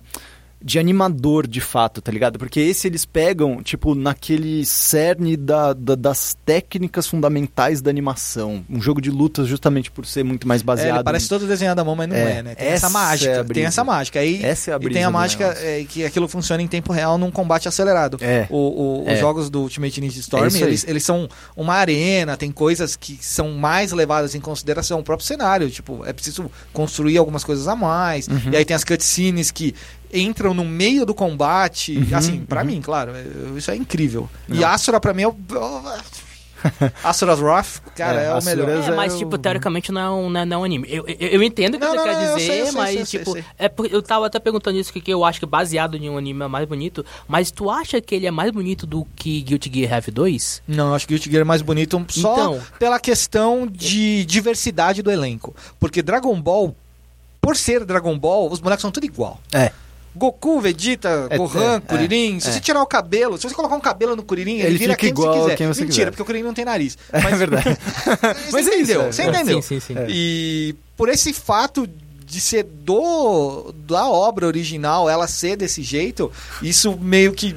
de animador de fato, tá ligado? Porque esse eles pegam, tipo, naquele cerne da, da- das técnicas fundamentais da animação. Um jogo de lutas justamente por ser muito mais É, baseado. ele parece todo desenhado à mão, mas não É, é, né? Tem essa essa, é a mágica. brisa. tem essa mágica. Aí, Essa é a e brisa tem a mágica é, que aquilo funciona em tempo real num combate acelerado. É. O- o- É. Os jogos do Ultimate Ninja É Storm, eles, eles são uma arena, tem coisas que são mais levadas em consideração. O próprio cenário, tipo, é preciso construir algumas coisas a mais. Uhum. E aí tem as cutscenes que entram no meio do combate. Uhum, assim, pra uhum. mim, claro, é- isso é incrível. E Não. Asura, pra mim, é o... Asura's Wrath, cara, É, é, o melhor. Mas É, mas, é tipo, teoricamente não é um, não é- não é um anime. Eu, eu, eu entendo o que Não, você não, quer não, dizer, sei, mas, sei, tipo, eu sei. é porque eu tava até perguntando isso, que que eu acho que baseado em um anime é mais bonito, mas tu acha que ele é mais bonito do que Guilty Gear Heavy 2? Não, eu acho que Guilty Gear é mais bonito só Então. pela questão de diversidade do elenco. Porque Dragon Ball, por ser Dragon Ball, os bonecos são tudo igual. É. Goku, Vegeta, É, Gohan, é, Kuririn. se é. você tirar o cabelo, se você colocar um cabelo no Kuririn, ele, Ele vira fica quem igual você quiser. quem você Mentira, quiser. porque o Kuririn não tem nariz. É verdade. Mas Mas você é isso, entendeu, é. você É. entendeu. Sim, sim, sim. É. E por esse fato de ser do da obra original, ela ser desse jeito, isso meio que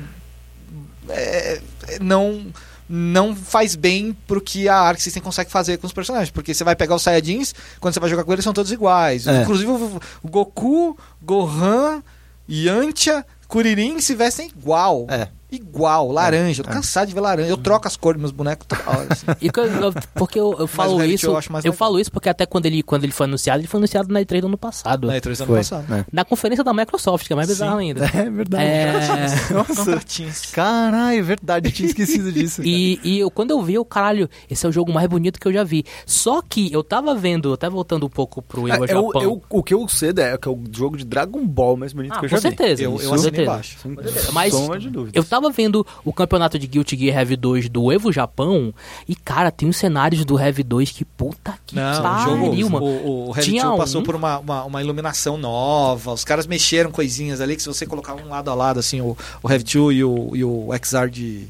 é, é, não não faz bem pro que a Arc System consegue fazer com os personagens, porque você vai pegar os Saiyajins, quando você vai jogar com eles são todos iguais. É. Inclusive o, o Goku, Gohan, Yantia, Kuririn se vestem igual. É. Igual, laranja. Eu tô É. cansado de ver laranja. Eu troco as cores dos meus bonecos toda hora. assim. E que eu- eu- porque eu, eu falo Velvet isso, eu eu, acho mais legal. falo isso porque até quando ele, quando ele foi anunciado, ele foi anunciado na E3 do ano passado. Na E3 do ano Foi. passado. É. Na conferência da Microsoft, que é mais Sim. bizarro ainda. É verdade. É. Nossa. Contratinhos. Caralho, é verdade. Eu tinha esquecido disso. E, e eu, quando eu vi, eu, caralho, esse é o jogo mais bonito que eu já vi. Só que eu tava vendo, até voltando um pouco pro É, é o, Japão. é o- o que eu sei é que é o jogo de Dragon Ball mais bonito Ah, que eu com já vi. certeza. Eu- eu com assinei certeza. embaixo. Sem Mas sombra de dúvida. eu tava vendo o campeonato de Guilty Gear Heavy 2 do Evo Japão e, cara, tem uns cenários do Heavy 2 que puta que Não, pariu, jogo, mano. o, o Heavy Tinha 2 passou um- por uma, uma, uma iluminação nova, os caras mexeram coisinhas ali, que se você colocar um lado a lado, assim, o, o Heavy 2 e o, e o XR de...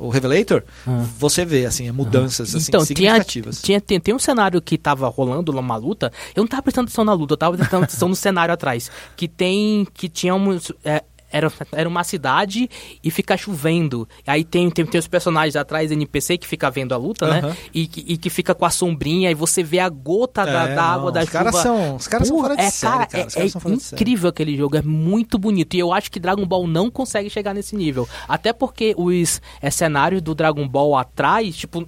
O Revelator, Ah. você vê, assim, mudanças assim, Então, tinha, significativas. tinha, tem, tem um cenário que tava rolando uma luta. Eu não tava prestando atenção na luta, eu tava prestando atenção no cenário atrás. Que tem. Que tinha uns. é, era, era uma cidade e fica chovendo. Aí tem, tem, tem os personagens atrás, NPC, que fica vendo a luta, né? E, que- e que fica com a sombrinha e você vê a gota da, É, da água não, da os chuva. caras são- os caras são fora de é, série, cara, cara, os é, caras é são fora incrível aquele jogo, é muito bonito. E eu acho que Dragon Ball não consegue chegar nesse nível. Até porque os é, cenários do Dragon Ball atrás, tipo,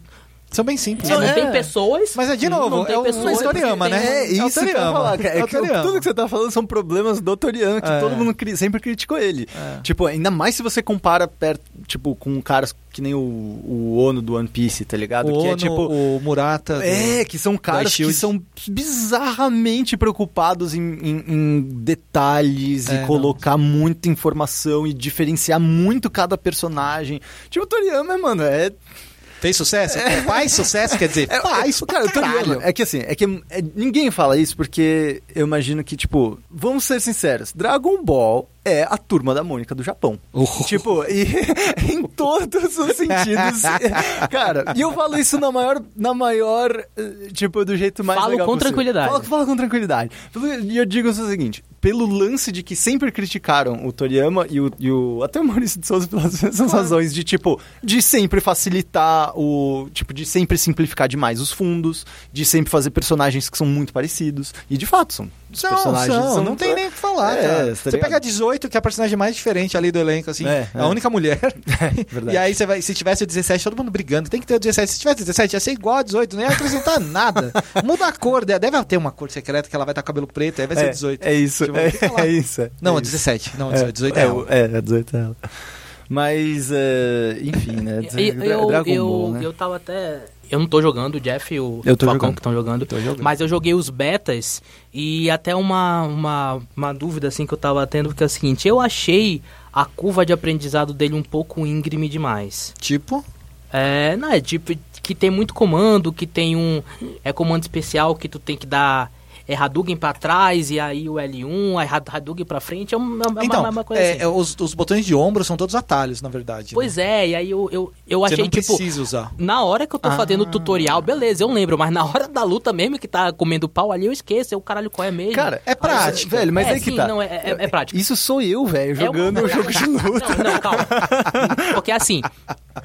São bem simples. é, não né? tem pessoas. Mas é de novo, não tem é o pessoas, Toriyama, tem- né? É, É o isso que eu ia Toriyama. falar, cara. É É o que eu- Toriyama. tudo que você tá falando são problemas do Toriyama, que É. todo mundo cri- sempre criticou ele. É. Tipo, ainda mais se você compara perto, tipo, com caras que nem o, o Ono do One Piece, tá ligado? O que é Ono, tipo. o Murata... do- É, que são caras que são bizarramente preocupados em, em- em detalhes É, e não. colocar muita informação e diferenciar muito cada personagem. Tipo, o Toriyama, mano, é Fez sucesso? Faz sucesso, quer dizer, é, faz é, cara, Toriyama, caralho. é que assim, é que é, ninguém fala isso porque eu imagino que, tipo, vamos ser sinceros, Dragon Ball é a turma da Mônica do Japão. Uh. Tipo, e, em todos os sentidos. cara, e eu falo isso na maior, na maior, eh, tipo, do jeito mais Falo legal com possível. tranquilidade. Fala com tranquilidade. E eu digo o seguinte, pelo lance de que sempre criticaram o Toriyama e o, e o até o Maurício de Souza pelas mesmas razões de, tipo, de sempre facilitar o, tipo, de sempre simplificar demais os fundos, de sempre fazer personagens que são muito parecidos. E de fato, são os Não, personagens são, são- não tem nem o que falar, É, tá você pega a 18, que é a personagem mais diferente ali do elenco, assim, É, é, é. a única mulher. verdade. e aí, você vai, se tivesse o 17, todo mundo brigando. Tem que ter o 17. Se tivesse o 17, ia ser igual a 18, não ia acrescentar nada. Muda a cor, deve ter uma cor secreta que ela vai estar com cabelo preto, aí vai ser é, 18. É isso, Tipo, é, é isso. é Não, é é isso. 17. Não, 18, 18 é, é, ela. é, é 18 é ela. Mas, é, enfim, né? Eu, Dragon eu, Ball, né? eu tava até. Eu não tô jogando, o Jeff e o Falcão jogando. que estão jogando, jogando. Mas eu joguei os betas e até uma, uma, uma dúvida assim que eu tava tendo, porque é o seguinte, eu achei a curva de aprendizado dele um pouco íngreme demais. Tipo, É, não, é tipo que tem muito comando, que tem um é comando especial que tu tem que dar é Hadouken pra trás, e aí o L1, aí Had- Hadouken pra frente, é uma, uma, Então, uma, uma coisa é, assim. é, os, os botões de ombro são todos atalhos, na verdade. Pois né? é, e aí eu, eu, eu Você achei, não tipo, precisa usar. na hora que eu tô Ah. fazendo o tutorial, beleza, eu lembro, mas na hora da luta mesmo, que tá comendo pau ali, eu esqueço, eu caralho qual é mesmo. Cara, É prática. Velho, mas É, aí que sim, tá. não, é- é- é prático. Isso sou eu, velho, jogando É o uma- jogo de luta. Não, não, calma. Porque assim,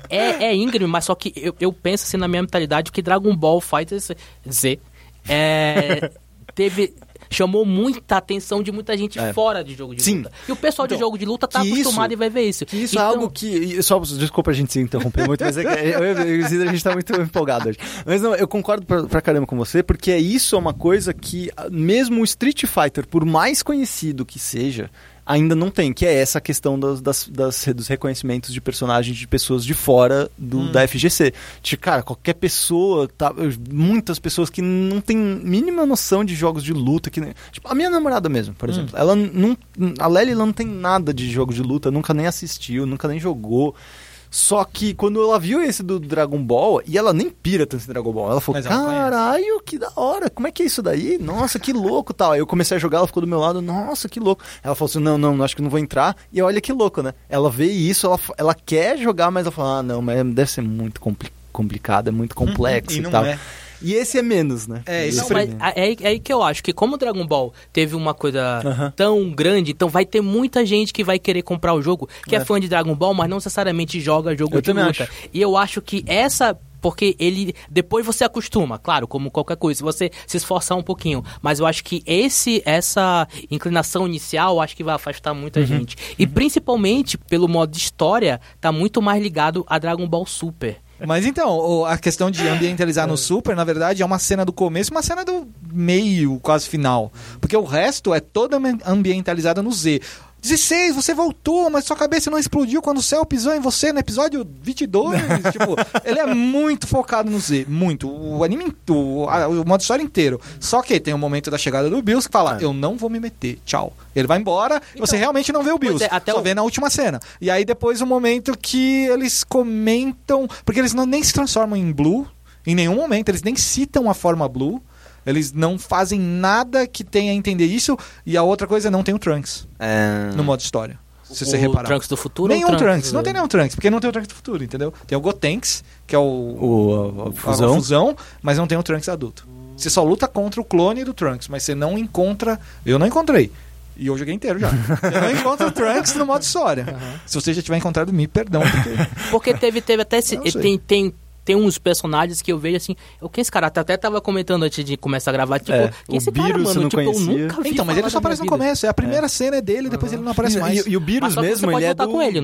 é, é íngreme, mas só que eu, eu penso assim na minha mentalidade que Dragon Ball Fighters Z é, teve. Chamou muita atenção de muita gente É. fora de jogo de Sim. luta. E o pessoal de Então, jogo de luta tá que isso- acostumado e vai ver isso. Que isso Então, é algo que. Só, desculpa a gente se interromper muito, mas é que eu, eu, a gente tá muito empolgado hoje. Mas não, eu concordo pra, pra caramba com você, porque é isso é uma coisa que, ah, mesmo o Street Fighter, por mais conhecido que seja, ainda não tem, que é essa questão das, das, das- dos reconhecimentos de personagens de pessoas de fora do, da FGC. Tipo, cara, qualquer pessoa, tá, muitas pessoas que não tem mínima noção de jogos de luta, que tipo, a minha namorada mesmo, por exemplo, ela não, a Lely ela não tem nada de jogo de luta, nunca nem assistiu, nunca nem jogou. Só que quando ela viu esse do Dragon Ball, e ela nem pira tanto em Dragon Ball, ela falou, ela conhece. caralho, que da hora, como é que é isso daí? Nossa, que louco tal. Aí eu comecei a jogar, ela ficou do meu lado, nossa, que louco. Ela falou assim, não, não, acho que não vou entrar. E olha que louco, né? Ela vê isso, ela, ela quer jogar, mas ela fala, ah, não, mas deve ser muito compli complicado, é muito complexo E e, tal. é. E esse é menos, né? É, Esse isso Não, é mas é, é aí que eu acho que como o Dragon Ball teve uma coisa Aham. tão grande, então vai ter muita gente que vai querer comprar o jogo, que é, É. fã de Dragon Ball, mas não necessariamente joga jogo Eu de também luta. acho. E eu acho que essa porque ele depois você acostuma, claro, como qualquer coisa, se você se esforçar um pouquinho, mas eu acho que esse essa inclinação inicial, eu acho que vai afastar muita Uhum. gente. E principalmente pelo modo de história, tá muito mais ligado a Dragon Ball Super. Mas então, a questão de ambientalizar no Super, na verdade, é uma cena do começo uma cena do meio, quase final. Porque o resto é toda ambi- ambientalizada no Z. 16, você voltou, mas sua cabeça não explodiu quando o céu pisou em você no episódio 22. tipo, ele é muito focado no Z, muito. O anime, o, a- o modo história inteiro. Só que tem o momento da chegada do Bills que fala: É. Eu não vou me meter, tchau. Ele vai embora e você realmente não vê o Bills. é, até só o- vê na última cena. E aí depois o momento que eles comentam. Porque eles não, nem se transformam em Blue em nenhum momento, eles nem citam a forma Blue. Eles não fazem nada que tenha a entender isso. E a outra coisa é não tem o Trunks É... no modo história. Se você o reparar. Trunks do futuro Nenhum o Trunks, não tem nenhum Trunks, porque não tem o Trunks do futuro, entendeu? Tem o Gotenks, que é o, O, a, a a fusão. fusão, mas não tem o Trunks adulto. Você só luta contra o clone do Trunks, mas você não encontra. Eu não encontrei. E eu joguei inteiro já. Você não encontra o Trunks no modo história. Se você já tiver encontrado, me perdão. Porque... Porque teve, teve até esse, tem, tem, tem uns personagens que eu vejo assim, o que esse cara até tava comentando antes de começar a gravar, tipo, É, quem o esse cara, Beerus mano? você não tipo, eu conhecia. nunca vi Então, mas ele só aparece no começo. É a primeira cena é dele, depois ele não aparece mais. e, e o Mas Beerus só que mesmo, você pode ele é lutar do... com ele.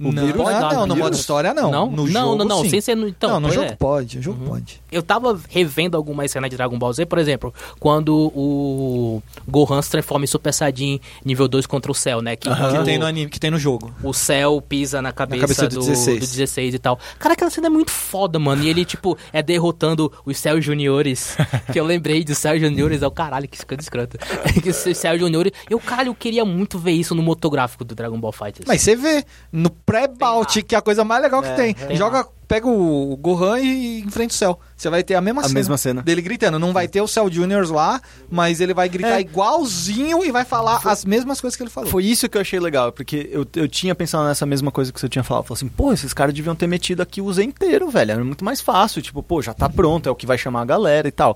O Beerus- não, pode dar, não, no Beerus? modo história não. Não? No Não, jogo, não, não, sim. sem ser no- então, não, no jogo é. pode. No jogo pode. Eu tava revendo algumas cenas de Dragon Ball Z, por exemplo, quando o Gohan se transforma em Super Saiyajin nível 2 contra o Cell, né? Que, quando Que tem no anime, que tem no jogo. o Cell pisa na cabeça, cabeça do do, 16. do 16 e tal. Cara, aquela cena é muito foda, mano. E ele, tipo, é derrotando os Cell Juniores. que eu lembrei dos Cell Juniores, é o caralho, que escroto escroto. que os Cell Juniores. Eu, caralho, eu queria muito ver isso no motográfico do Dragon Ball Fighters. Mas você vê, no pré-bout, Tem que é a coisa mais legal que É, tem. tem Joga, pega o Gohan e enfrenta o Cell. Você vai ter a mesma A cena. mesma cena. Dele gritando. Não vai ter o Cell Juniors lá, mas ele vai gritar É. igualzinho e vai falar as mesmas coisas que ele falou. Foi isso que eu achei legal, porque eu, eu tinha pensado nessa mesma coisa que você tinha falado. Eu falei assim, pô, esses caras deviam ter metido aqui o Z inteiro, velho. Era muito mais fácil. Tipo, pô, já tá pronto, é o que vai chamar a galera e tal.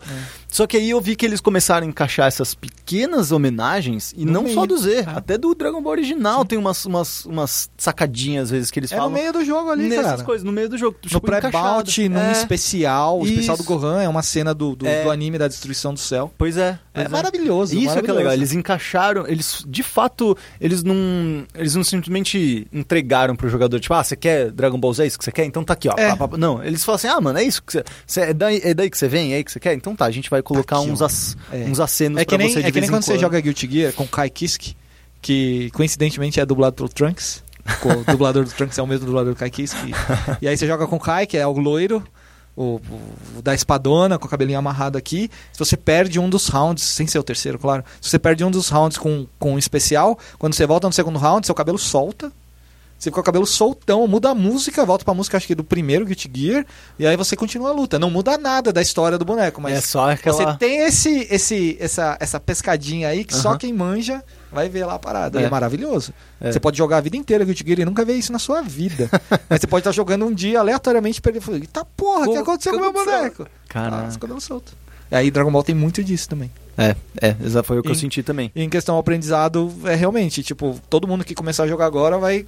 Só que aí eu vi que eles começaram a encaixar essas pequenas homenagens, e No não meio. só do Z, É. até do Dragon Ball original. Tem umas, umas, umas sacadinhas, às vezes, que eles É no falam. meio do jogo ali, nessas cara. coisas, no meio do jogo. No tipo, pré-bout, num É. especial. O especial do Isso. Gohan é uma cena do, do, É. do anime da destruição do céu. Pois é. É pois maravilhoso. Isso é que é maravilhoso. legal, eles encaixaram, eles de fato, eles não, eles não simplesmente entregaram pro jogador, tipo, ah, você quer Dragon Ball Z, é isso que você quer? Então tá aqui, ó. É. Não, eles falam assim, ah, mano, é isso que você, você- é, daí, é daí que você vem, é aí que você quer? Então tá, a gente vai colocar aqui, uns, ac- É. uns acenos É que pra nem, você de é que nem em quando você quando. joga Guilty Gear com Kai Kiske, que coincidentemente é dublado pelo Trunks. O dublador do Trunks é o mesmo dublador do Kai Kiske. E aí você joga com o Kai, que é o loiro, o, o da espadona, com o cabelinho amarrado aqui. Se você perde um dos rounds, sem ser o terceiro, claro. Se você perde um dos rounds com, com um especial, quando você volta no segundo round, seu cabelo solta. Você fica com o cabelo soltão, muda a música, volta pra música, acho que do primeiro Guilty Gear, e aí você continua a luta. Não muda nada da história do boneco, mas É só aquela... você tem esse, esse, essa, essa pescadinha aí que só Aham. quem manja vai ver lá a parada. É. É maravilhoso. É. Você pode jogar a vida inteira Guilty Gear e nunca ver isso na sua vida. Mas você pode estar jogando um dia aleatoriamente e perder. e Eita porra, o que aconteceu que com o meu boneco? Caralho. Ah, dando solto. E aí Dragon Ball tem muito disso também. É, é, exa- foi o que eu Em- senti também. E em questão ao aprendizado, é realmente, tipo, todo mundo que começar a jogar agora vai.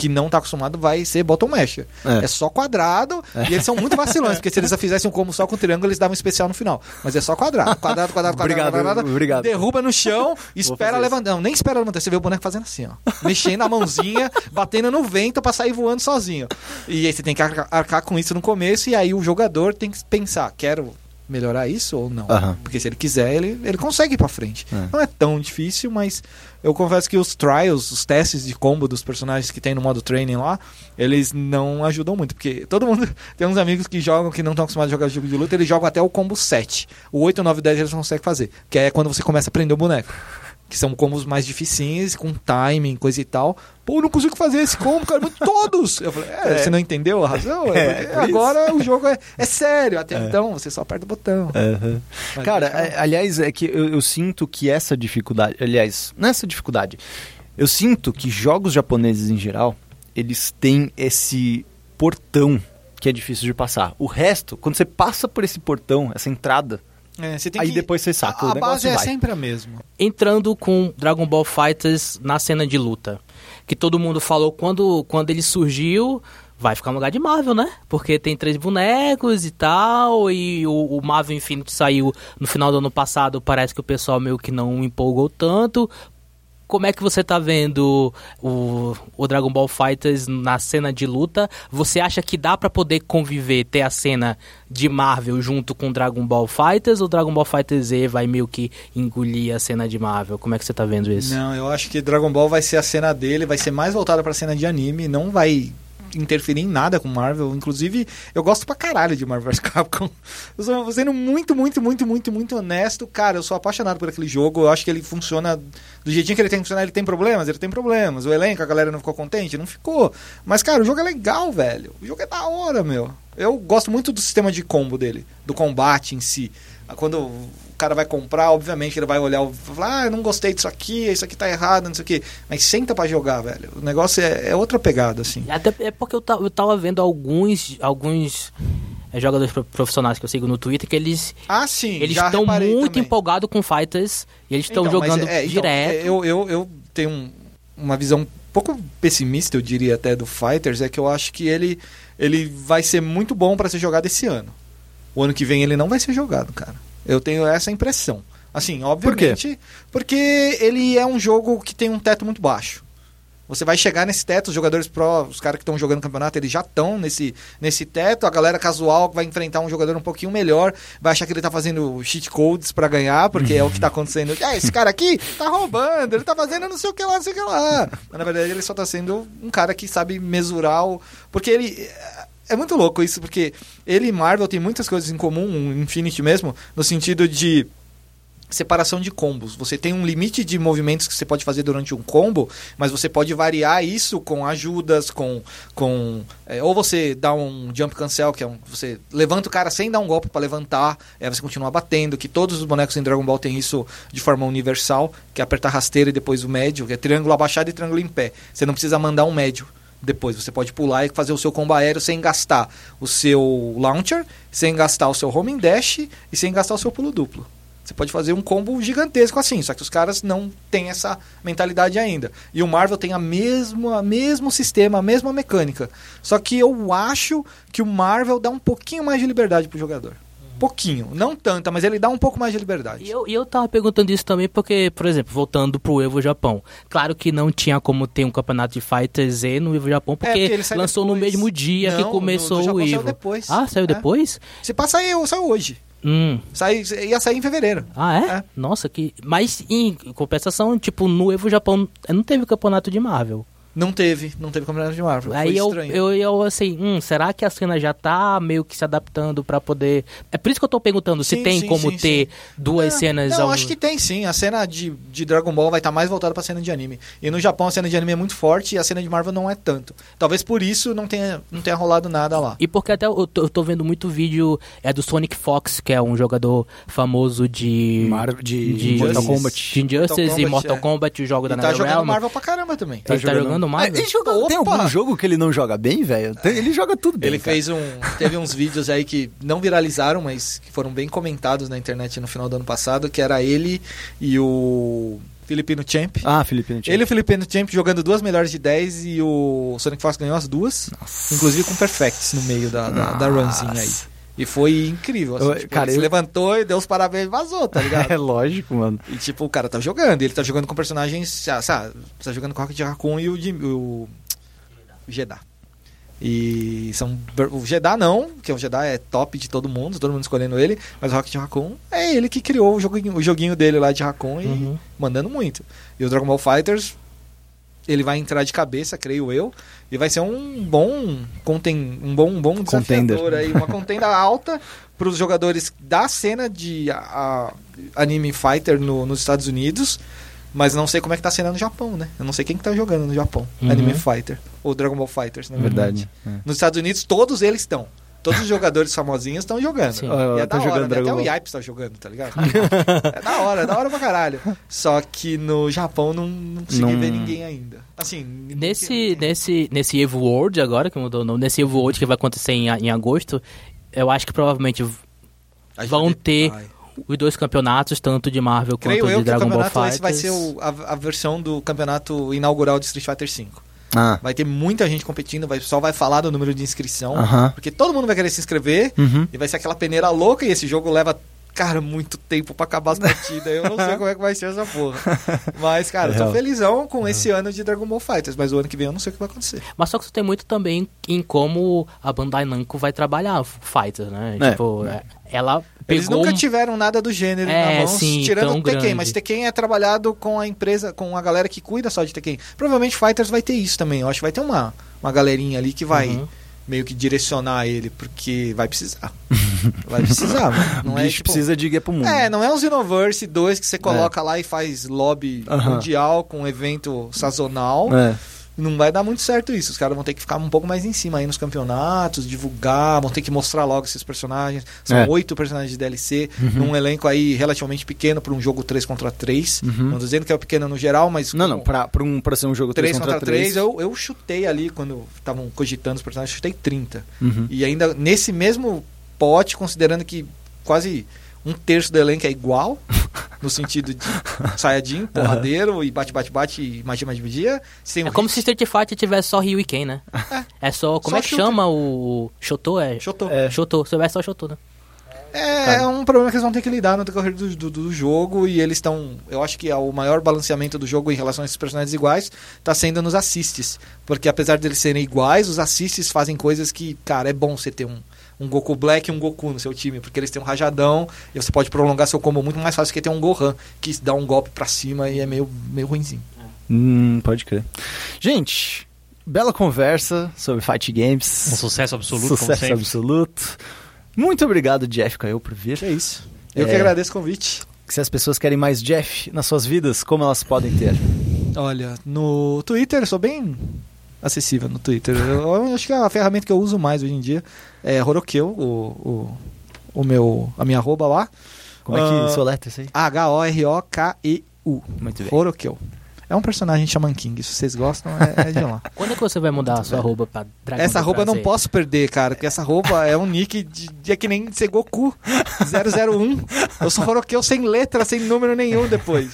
Que não tá acostumado vai ser bottom masher. É. É, só quadrado e eles são muito vacilões, porque se eles fizessem um combo só com triângulo, eles davam um especial no final. Mas é só quadrado. Quadrado, quadrado, quadrado, Obrigado, quadrado. obrigado. Derruba no chão, espera levantar. Não, nem espera levantar. Você vê o boneco fazendo assim, ó. Mexendo a mãozinha, batendo no vento pra sair voando sozinho. E aí você tem que arcar com isso no começo, e aí o jogador tem que pensar, quero melhorar isso ou não? Aham. Porque se ele quiser, ele, ele consegue ir pra frente. É. Não é tão difícil, mas eu confesso que os trials, os testes de combo dos personagens que tem no modo training lá, eles não ajudam muito. Porque todo mundo. Tem uns amigos que jogam que não estão acostumados a jogar jogo de luta, eles jogam até o combo 7. O 8, 9 e 10 eles não conseguem fazer. Que é quando você começa a prender o boneco. Que são combos mais difíceis, com timing, coisa e tal. Pô, eu não consigo fazer esse combo, cara. Mas todos! Eu falei, é, você não entendeu a razão? É, por isso. agora o jogo é, é sério. Até então, você só aperta o botão. Mas Cara, é é- aliás, é que eu, eu sinto que essa dificuldade. Aliás, não é essa dificuldade. Eu sinto que jogos japoneses em geral, eles têm esse portão que é difícil de passar. O resto, quando você passa por esse portão, essa entrada, É, você tem aí que- depois você saca. o A negócio base é vai. sempre a mesma. entrando com Dragon Ball Fighters na cena de luta. Que todo mundo falou quando, quando ele surgiu, vai ficar no lugar de Marvel, né? Porque tem três bonecos e tal, e o, o Marvel Infinite saiu no final do ano passado, parece que o pessoal meio que não empolgou tanto. Como é que você tá vendo o, o Dragon Ball Fighters na cena de luta? Você acha que dá pra poder conviver, ter a cena de Marvel junto com Dragon Ball Fighters ou Dragon Ball Fighters Z vai meio que engolir a cena de Marvel? Como é que você tá vendo isso? Não, eu acho que Dragon Ball vai ser a cena dele, vai ser mais voltada pra cena de anime, não vai interferir em nada com Marvel. Inclusive, eu gosto pra caralho de Marvel vs Capcom. Eu sou sendo muito, muito, muito, muito, muito honesto. Cara, eu sou apaixonado por aquele jogo. Eu acho que ele funciona do jeitinho que ele tem que funcionar. Ele tem problemas, ele tem problemas. O elenco, a galera não ficou contente? Não ficou. Mas, cara, o jogo é legal, velho. O jogo é da hora, meu. Eu gosto muito do sistema de combo dele, do combate em si. Quando o cara vai comprar, obviamente ele vai olhar e falar, ah, eu não gostei disso aqui, isso aqui tá errado, não sei o quê. Mas senta pra jogar, velho. O negócio é, é outra pegada, assim. Até é porque eu, eu tava vendo alguns, alguns é, jogadores pro- profissionais que eu sigo no Twitter que eles Ah, sim. eles estão muito empolgados com fighters e eles estão Então, jogando é, então, direto. Eu, eu, eu tenho um- uma visão um pouco pessimista, eu diria até, do Fighters, é que eu acho que ele, ele vai ser muito bom pra ser jogado esse ano. O ano que vem ele não vai ser jogado, cara. Eu tenho essa impressão. Assim, obviamente, porque ele é um jogo que tem um teto muito baixo. Você vai chegar nesse teto, os jogadores pro, os caras que estão jogando campeonato, eles já estão nesse, nesse teto. A galera casual que vai enfrentar um jogador um pouquinho melhor, vai achar que ele tá fazendo cheat codes pra ganhar, porque é o que tá acontecendo. Ah, esse cara aqui tá roubando, ele tá fazendo não sei o que lá, não sei o que lá. Mas na verdade ele só tá sendo um cara que sabe mesurar o. Porque ele. É muito louco isso, porque ele e Marvel tem muitas coisas em comum, o Infinity mesmo, no sentido de separação de combos. Você tem um limite de movimentos que você pode fazer durante um combo, mas você pode variar isso com ajudas, com. com é, ou você dá um jump cancel, que é um. Você levanta o cara sem dar um golpe para levantar, aí você continua batendo, que todos os bonecos em Dragon Ball têm isso de forma universal, que é apertar rasteira e depois o médio, que é triângulo abaixado e triângulo em pé. Você não precisa mandar um médio depois. Você pode pular e fazer o seu combo aéreo sem gastar o seu launcher, sem gastar o seu homing dash e sem gastar o seu pulo duplo. Você pode fazer um combo gigantesco assim, só que os caras não têm essa mentalidade ainda. E o Marvel tem a mesma, mesmo sistema, a mesma mecânica. Só que eu acho que o Marvel dá um pouquinho mais de liberdade pro jogador. Pouquinho, não tanta, mas ele dá um pouco mais de liberdade. E eu, e eu tava perguntando isso também porque, por exemplo, voltando pro Evo Japão. Claro que não tinha como ter um campeonato de Fighters Z no Evo Japão, porque, É, porque lançou no depois. mesmo dia Não, que no- começou no Japão o saiu Evo. depois. Ah, saiu É. depois? Se passa aí, saiu hoje. Hum. Sai, ia sair em fevereiro. Ah, é? É. Nossa, que. Mas em compensação, tipo, no Evo Japão não teve campeonato de Marvel. Não teve, não teve campeonato de Marvel. Aí Foi eu, estranho. eu, eu, assim, hum, será que a cena já tá meio que se adaptando pra poder. É por isso que eu tô perguntando se Sim, tem sim, como sim, ter duas É, cenas Não, ao- acho que tem sim. A cena de, de Dragon Ball vai estar mais voltada pra cena de anime. E no Japão a cena de anime é muito forte e a cena de Marvel não é tanto. Talvez por isso não tenha, não tenha rolado nada lá. E porque até eu tô, eu tô vendo muito vídeo é do Sonic Fox, que é um jogador famoso de. Mar- de, de Mortal. Kombat. de Injustice Mortal e Kombat, Mortal é. Kombat, o jogo da E tá jogando NetherRealm. Marvel pra caramba também. Ele tá jogando Marvel? ele joga- tem algum jogo que ele não joga bem, velho? Ele joga tudo bem. Ele cara. fez um. Teve uns vídeos aí que não viralizaram, mas que foram bem comentados na internet no final do ano passado, que era ele e o Filipino Champ. Ah, Felipe. não tinha. Ele e o Filipino Champ jogando duas melhores de 10 e o Sonic Fox ganhou as duas. Inclusive com perfects no meio da, da, da runzinha aí. E foi incrível. Assim, Eu- tipo, cara, ele se eu- levantou e deu os parabéns e vazou, tá ligado? É lógico, mano. E tipo, o cara tá jogando, ele tá jogando com personagens, ah, sabe, tá jogando com o Rocket Raccoon e o, Jim- o, o Jeddah. E são o Jeddah não, que o Jeddah é top de todo mundo, todo mundo escolhendo ele, mas o Rocket Raccoon é ele que criou o joguinho, o joguinho dele lá de Raccoon e Uhum. mandando muito. E o Dragon Ball Fighters ele vai entrar de cabeça, creio eu, e vai ser um bom conten, um bom, um bom Contender. desafiador aí, uma contenda alta para os jogadores da cena de a- a- anime fighter no- nos Estados Unidos, mas não sei como é que tá a cena no Japão, né? Eu não sei quem que tá jogando no Japão, Uhum. anime fighter ou Dragon Ball Fighters, na verdade. Verdade. Nos Estados Unidos todos eles estão. Todos os jogadores famosinhos estão jogando. Sim. Ah, E é tá da hora, jogando né? Até o. Yipes tá jogando, tá ligado? é da hora, é da hora pra caralho. Só que no Japão não, não consegui Não- ver ninguém ainda. Assim, Nesse, nesse, nesse Evo World agora, que mudou o nome, nesse Evo World que vai acontecer em, em agosto, eu acho que provavelmente vão ter vai. os dois campeonatos, tanto de Marvel Creio quanto eu de que o Dragon Ball campeonato Fighters. esse vai ser o- a, a versão do campeonato inaugural de Street Fighter V. Ah. Vai ter muita gente competindo, vai, só vai falar do número de inscrição. Aham. Porque todo mundo vai querer se inscrever Uhum. e vai ser aquela peneira louca e esse jogo leva, cara, muito tempo pra acabar as partidas. Eu não sei como é que vai ser essa porra. Mas, cara, eu tô Real. felizão com esse ano de Dragon Ball Fighters, mas o ano que vem eu não sei o que vai acontecer. Mas só que isso tem muito também em como a Bandai Namco vai trabalhar Fighter, né? É. Tipo, é, ela Eles pegou nunca tiveram nada do gênero É, na mão, sim, tirando o Tekken, grande. mas Tekken é trabalhado com a empresa, com a galera que cuida só de Tekken. Provavelmente Fighters vai ter isso também. Eu acho que vai ter uma, uma galerinha ali que vai Uhum. meio que direcionar ele, porque vai precisar. vai precisar, mano. Não é bicho tipo, precisa de guia pro mundo. É, não é um Xenoverse 2 que você coloca lá e faz lobby Aham. mundial com um evento sazonal. É. Não vai dar muito certo isso. Os caras vão ter que ficar um pouco mais em cima aí nos campeonatos, divulgar, vão ter que mostrar logo esses personagens. São É. oito personagens de DLC, Uhum. num elenco aí relativamente pequeno para um jogo 3 contra 3. Uhum. Não tô dizendo que é pequeno no geral, mas. Não, não, pra, um, pra ser um jogo 3 3 contra contra 3. 3, eu, eu chutei ali quando estavam cogitando os personagens, chutei 30. Uhum. E ainda nesse mesmo pote, considerando que quase um terço do elenco é igual, no sentido de Saiyajin, porradeiro e bate, bate, bate e magia, magia, magia. Tem É um como hit, se Street Fighter tivesse só Ryu e Ken, né? É só. Como Só é que shooter. chama o. Shoto? É. Shoto. É. Shoto. Se tivesse só Shoto, né? É, é um problema que eles vão ter que lidar no decorrer do, do, do jogo e eles estão. Eu acho que é o maior balanceamento do jogo em relação a esses personagens iguais está sendo nos assists. Porque apesar deles serem iguais, os assists fazem coisas que, cara, é bom você ter um, um Goku Black e um Goku no seu time, porque eles têm um rajadão e você pode prolongar seu combo muito mais fácil que ter um Gohan, que dá um golpe pra cima e é meio, meio ruimzinho. Hum, pode crer. Gente, bela conversa sobre Fight Um Games. sucesso absoluto, Sucesso absoluto. Muito obrigado, Jeff Caio, por vir. É isso. Eu É. que agradeço o convite. Se as pessoas querem mais Jeff nas suas vidas, como elas podem ter? Olha, no Twitter eu sou bem acessível no Twitter. Eu, acho que a ferramenta que eu uso mais hoje em dia é Horokeu, o, o, o meu, a minha arroba lá. Como é que Ah. soleta isso aí? H-O-R-O-K-E-U. Muito bem. Horokeu. É um personagem Shaman King. Se vocês gostam, é, é de lá. Quando é que você vai mudar a sua arroba pra Dragão essa roupa eu não Prazer? posso perder, cara. Porque essa roupa é um nick de, de é que nem ser Goku 001. Eu sou Horokeu sem letra, sem número nenhum depois.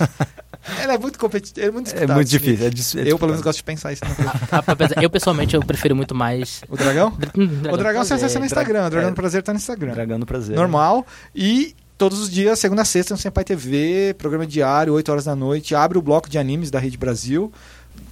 Ela é muito competitiva. É muito, É muito difícil. é dis- é Eu, pelo menos, gosto de pensar isso. na Ah, apesar- Eu, pessoalmente, eu prefiro muito mais. O dragão? Hum, O dragão você do acessa no Prazer. Instagram. O dragão é. do prazer tá no Instagram. Dragão do prazer. Normal. E todos os dias, segunda a sexta, no Senpai TV, programa diário, 8 horas da noite. Abre o bloco de animes da Rede Brasil.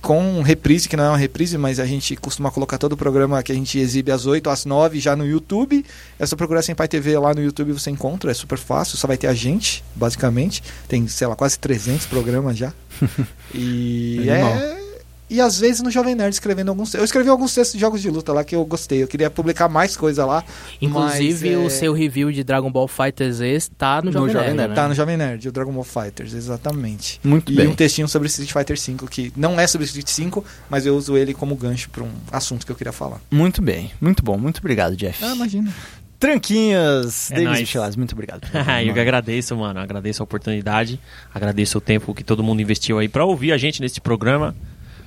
Com reprise, que não é uma reprise, mas a gente costuma colocar todo o programa que a gente exibe às 8 às 9 já no YouTube. É só procurar Senpai TV lá no YouTube você encontra, é super fácil, só vai ter a gente, basicamente. Tem, sei lá, quase 300 programas já. E é, e às vezes no Jovem Nerd escrevendo alguns. Eu escrevi alguns textos de jogos de luta lá que eu gostei. Eu queria publicar mais coisa lá. Inclusive, mas, o é, seu review de Dragon Ball Fighters Z tá no, No Jovem Jovem Nerd, Nerd, né? Tá no Jovem Nerd, o Dragon Ball Fighters, exatamente. Muito e bem. um textinho sobre Street Fighter V, que não é sobre Street 5, mas eu uso ele como gancho para um assunto que eu queria falar. Muito bem. Muito bom. Muito obrigado, Jeff. Ah, imagina. Tranquinhas. É Davis nóis. Michelaz, muito obrigado. eu que agradeço, mano. Agradeço a oportunidade. Agradeço o tempo que todo mundo investiu aí pra ouvir a gente nesse programa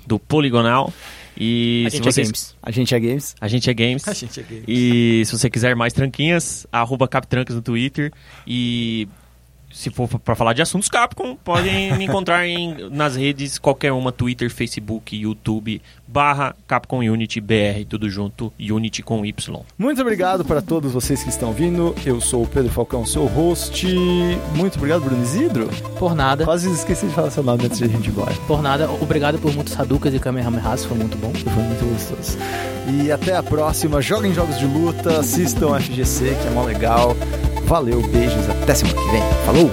do Poligonal. E A se gente é games. A gente é games. A gente é games. A gente é gay. E se você quiser mais tranquinhas, arroba Captrancas no Twitter. E se for pra falar de assuntos Capcom, podem me encontrar em, nas redes, qualquer uma, Twitter, Facebook, YouTube, barra Capcom Unity BR, tudo junto, Unity com Y. Muito obrigado para todos vocês que estão vindo. Eu sou o Pedro Falcão, seu host. Muito obrigado, Bruno Isidro. Por nada, Quase esqueci de falar seu nome antes de a gente ir embora. por nada. Obrigado por muitos Hadoukens e Kamehamehas, foi muito bom. Foi muito gostoso. E até a próxima. Joguem jogos de luta, assistam FGC, que é mó legal. Valeu, beijos, até semana que vem. Falou!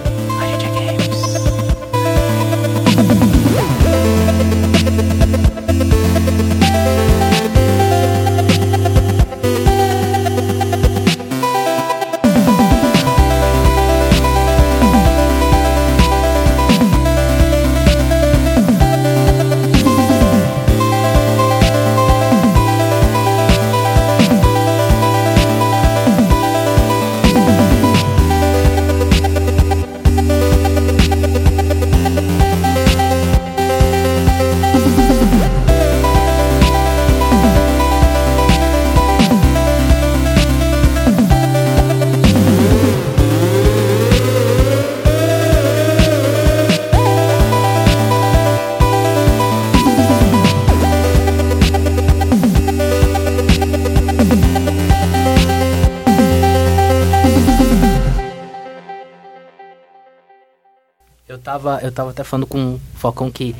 Eu tava, até falando com o Falcão que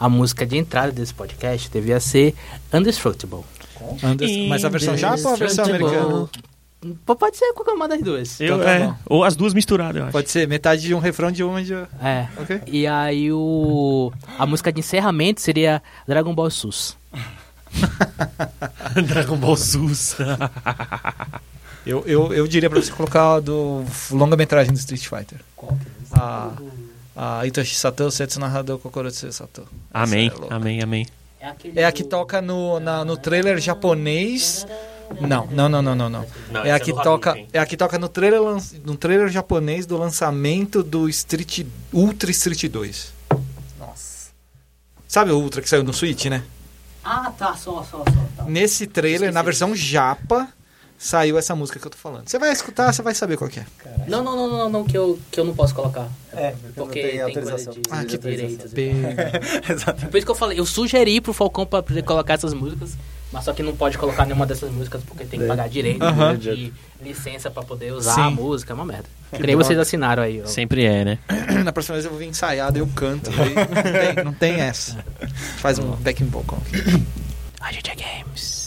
a música de entrada desse podcast devia ser Undestructible. Anderson, mas a versão japa ou a versão americana? Pode ser qualquer uma das duas. Eu, Então tá é, ou as duas misturadas, eu acho. Pode ser metade de um refrão de uma de. É. Ok? E aí o a música de encerramento seria Dragon Ball SUS. Dragon Ball SUS. Eu, eu, eu diria pra você colocar a do longa-metragem do Street Fighter. A, a Itoshi Sato, Setsu Narrador Kokorotsu Sato. amém, é amém, amém. É a que toca no, na- no trailer japonês. Não, não, não, não, não, não. Não, É a que é do toca, é a que toca no trailer, no trailer japonês do lançamento do Street Ultra Street 2. Nossa. Sabe o Ultra que saiu no Switch, né? Ah, tá, só, só, só. Tá. Nesse trailer, Esqueci na versão japa, saiu essa música que eu tô falando. Você vai escutar, você vai saber qual que é. Não, não, não, não, não, que eu, que eu não posso colocar. É, Porque tem coisa de, Ah, que direitos. Exato. Por isso que eu falei, eu sugeri pro Falcão pra poder colocar essas músicas, mas só que não pode colocar nenhuma dessas músicas porque tem que pagar direito Aham. de licença pra poder usar Sim. a música, é uma merda. Que nem vocês assinaram aí. Sempre é, né? Na próxima vez eu vou vir ensaiado e eu canto. Aí não, tem, não tem essa. Faz um backing vocal aqui. A gente é games.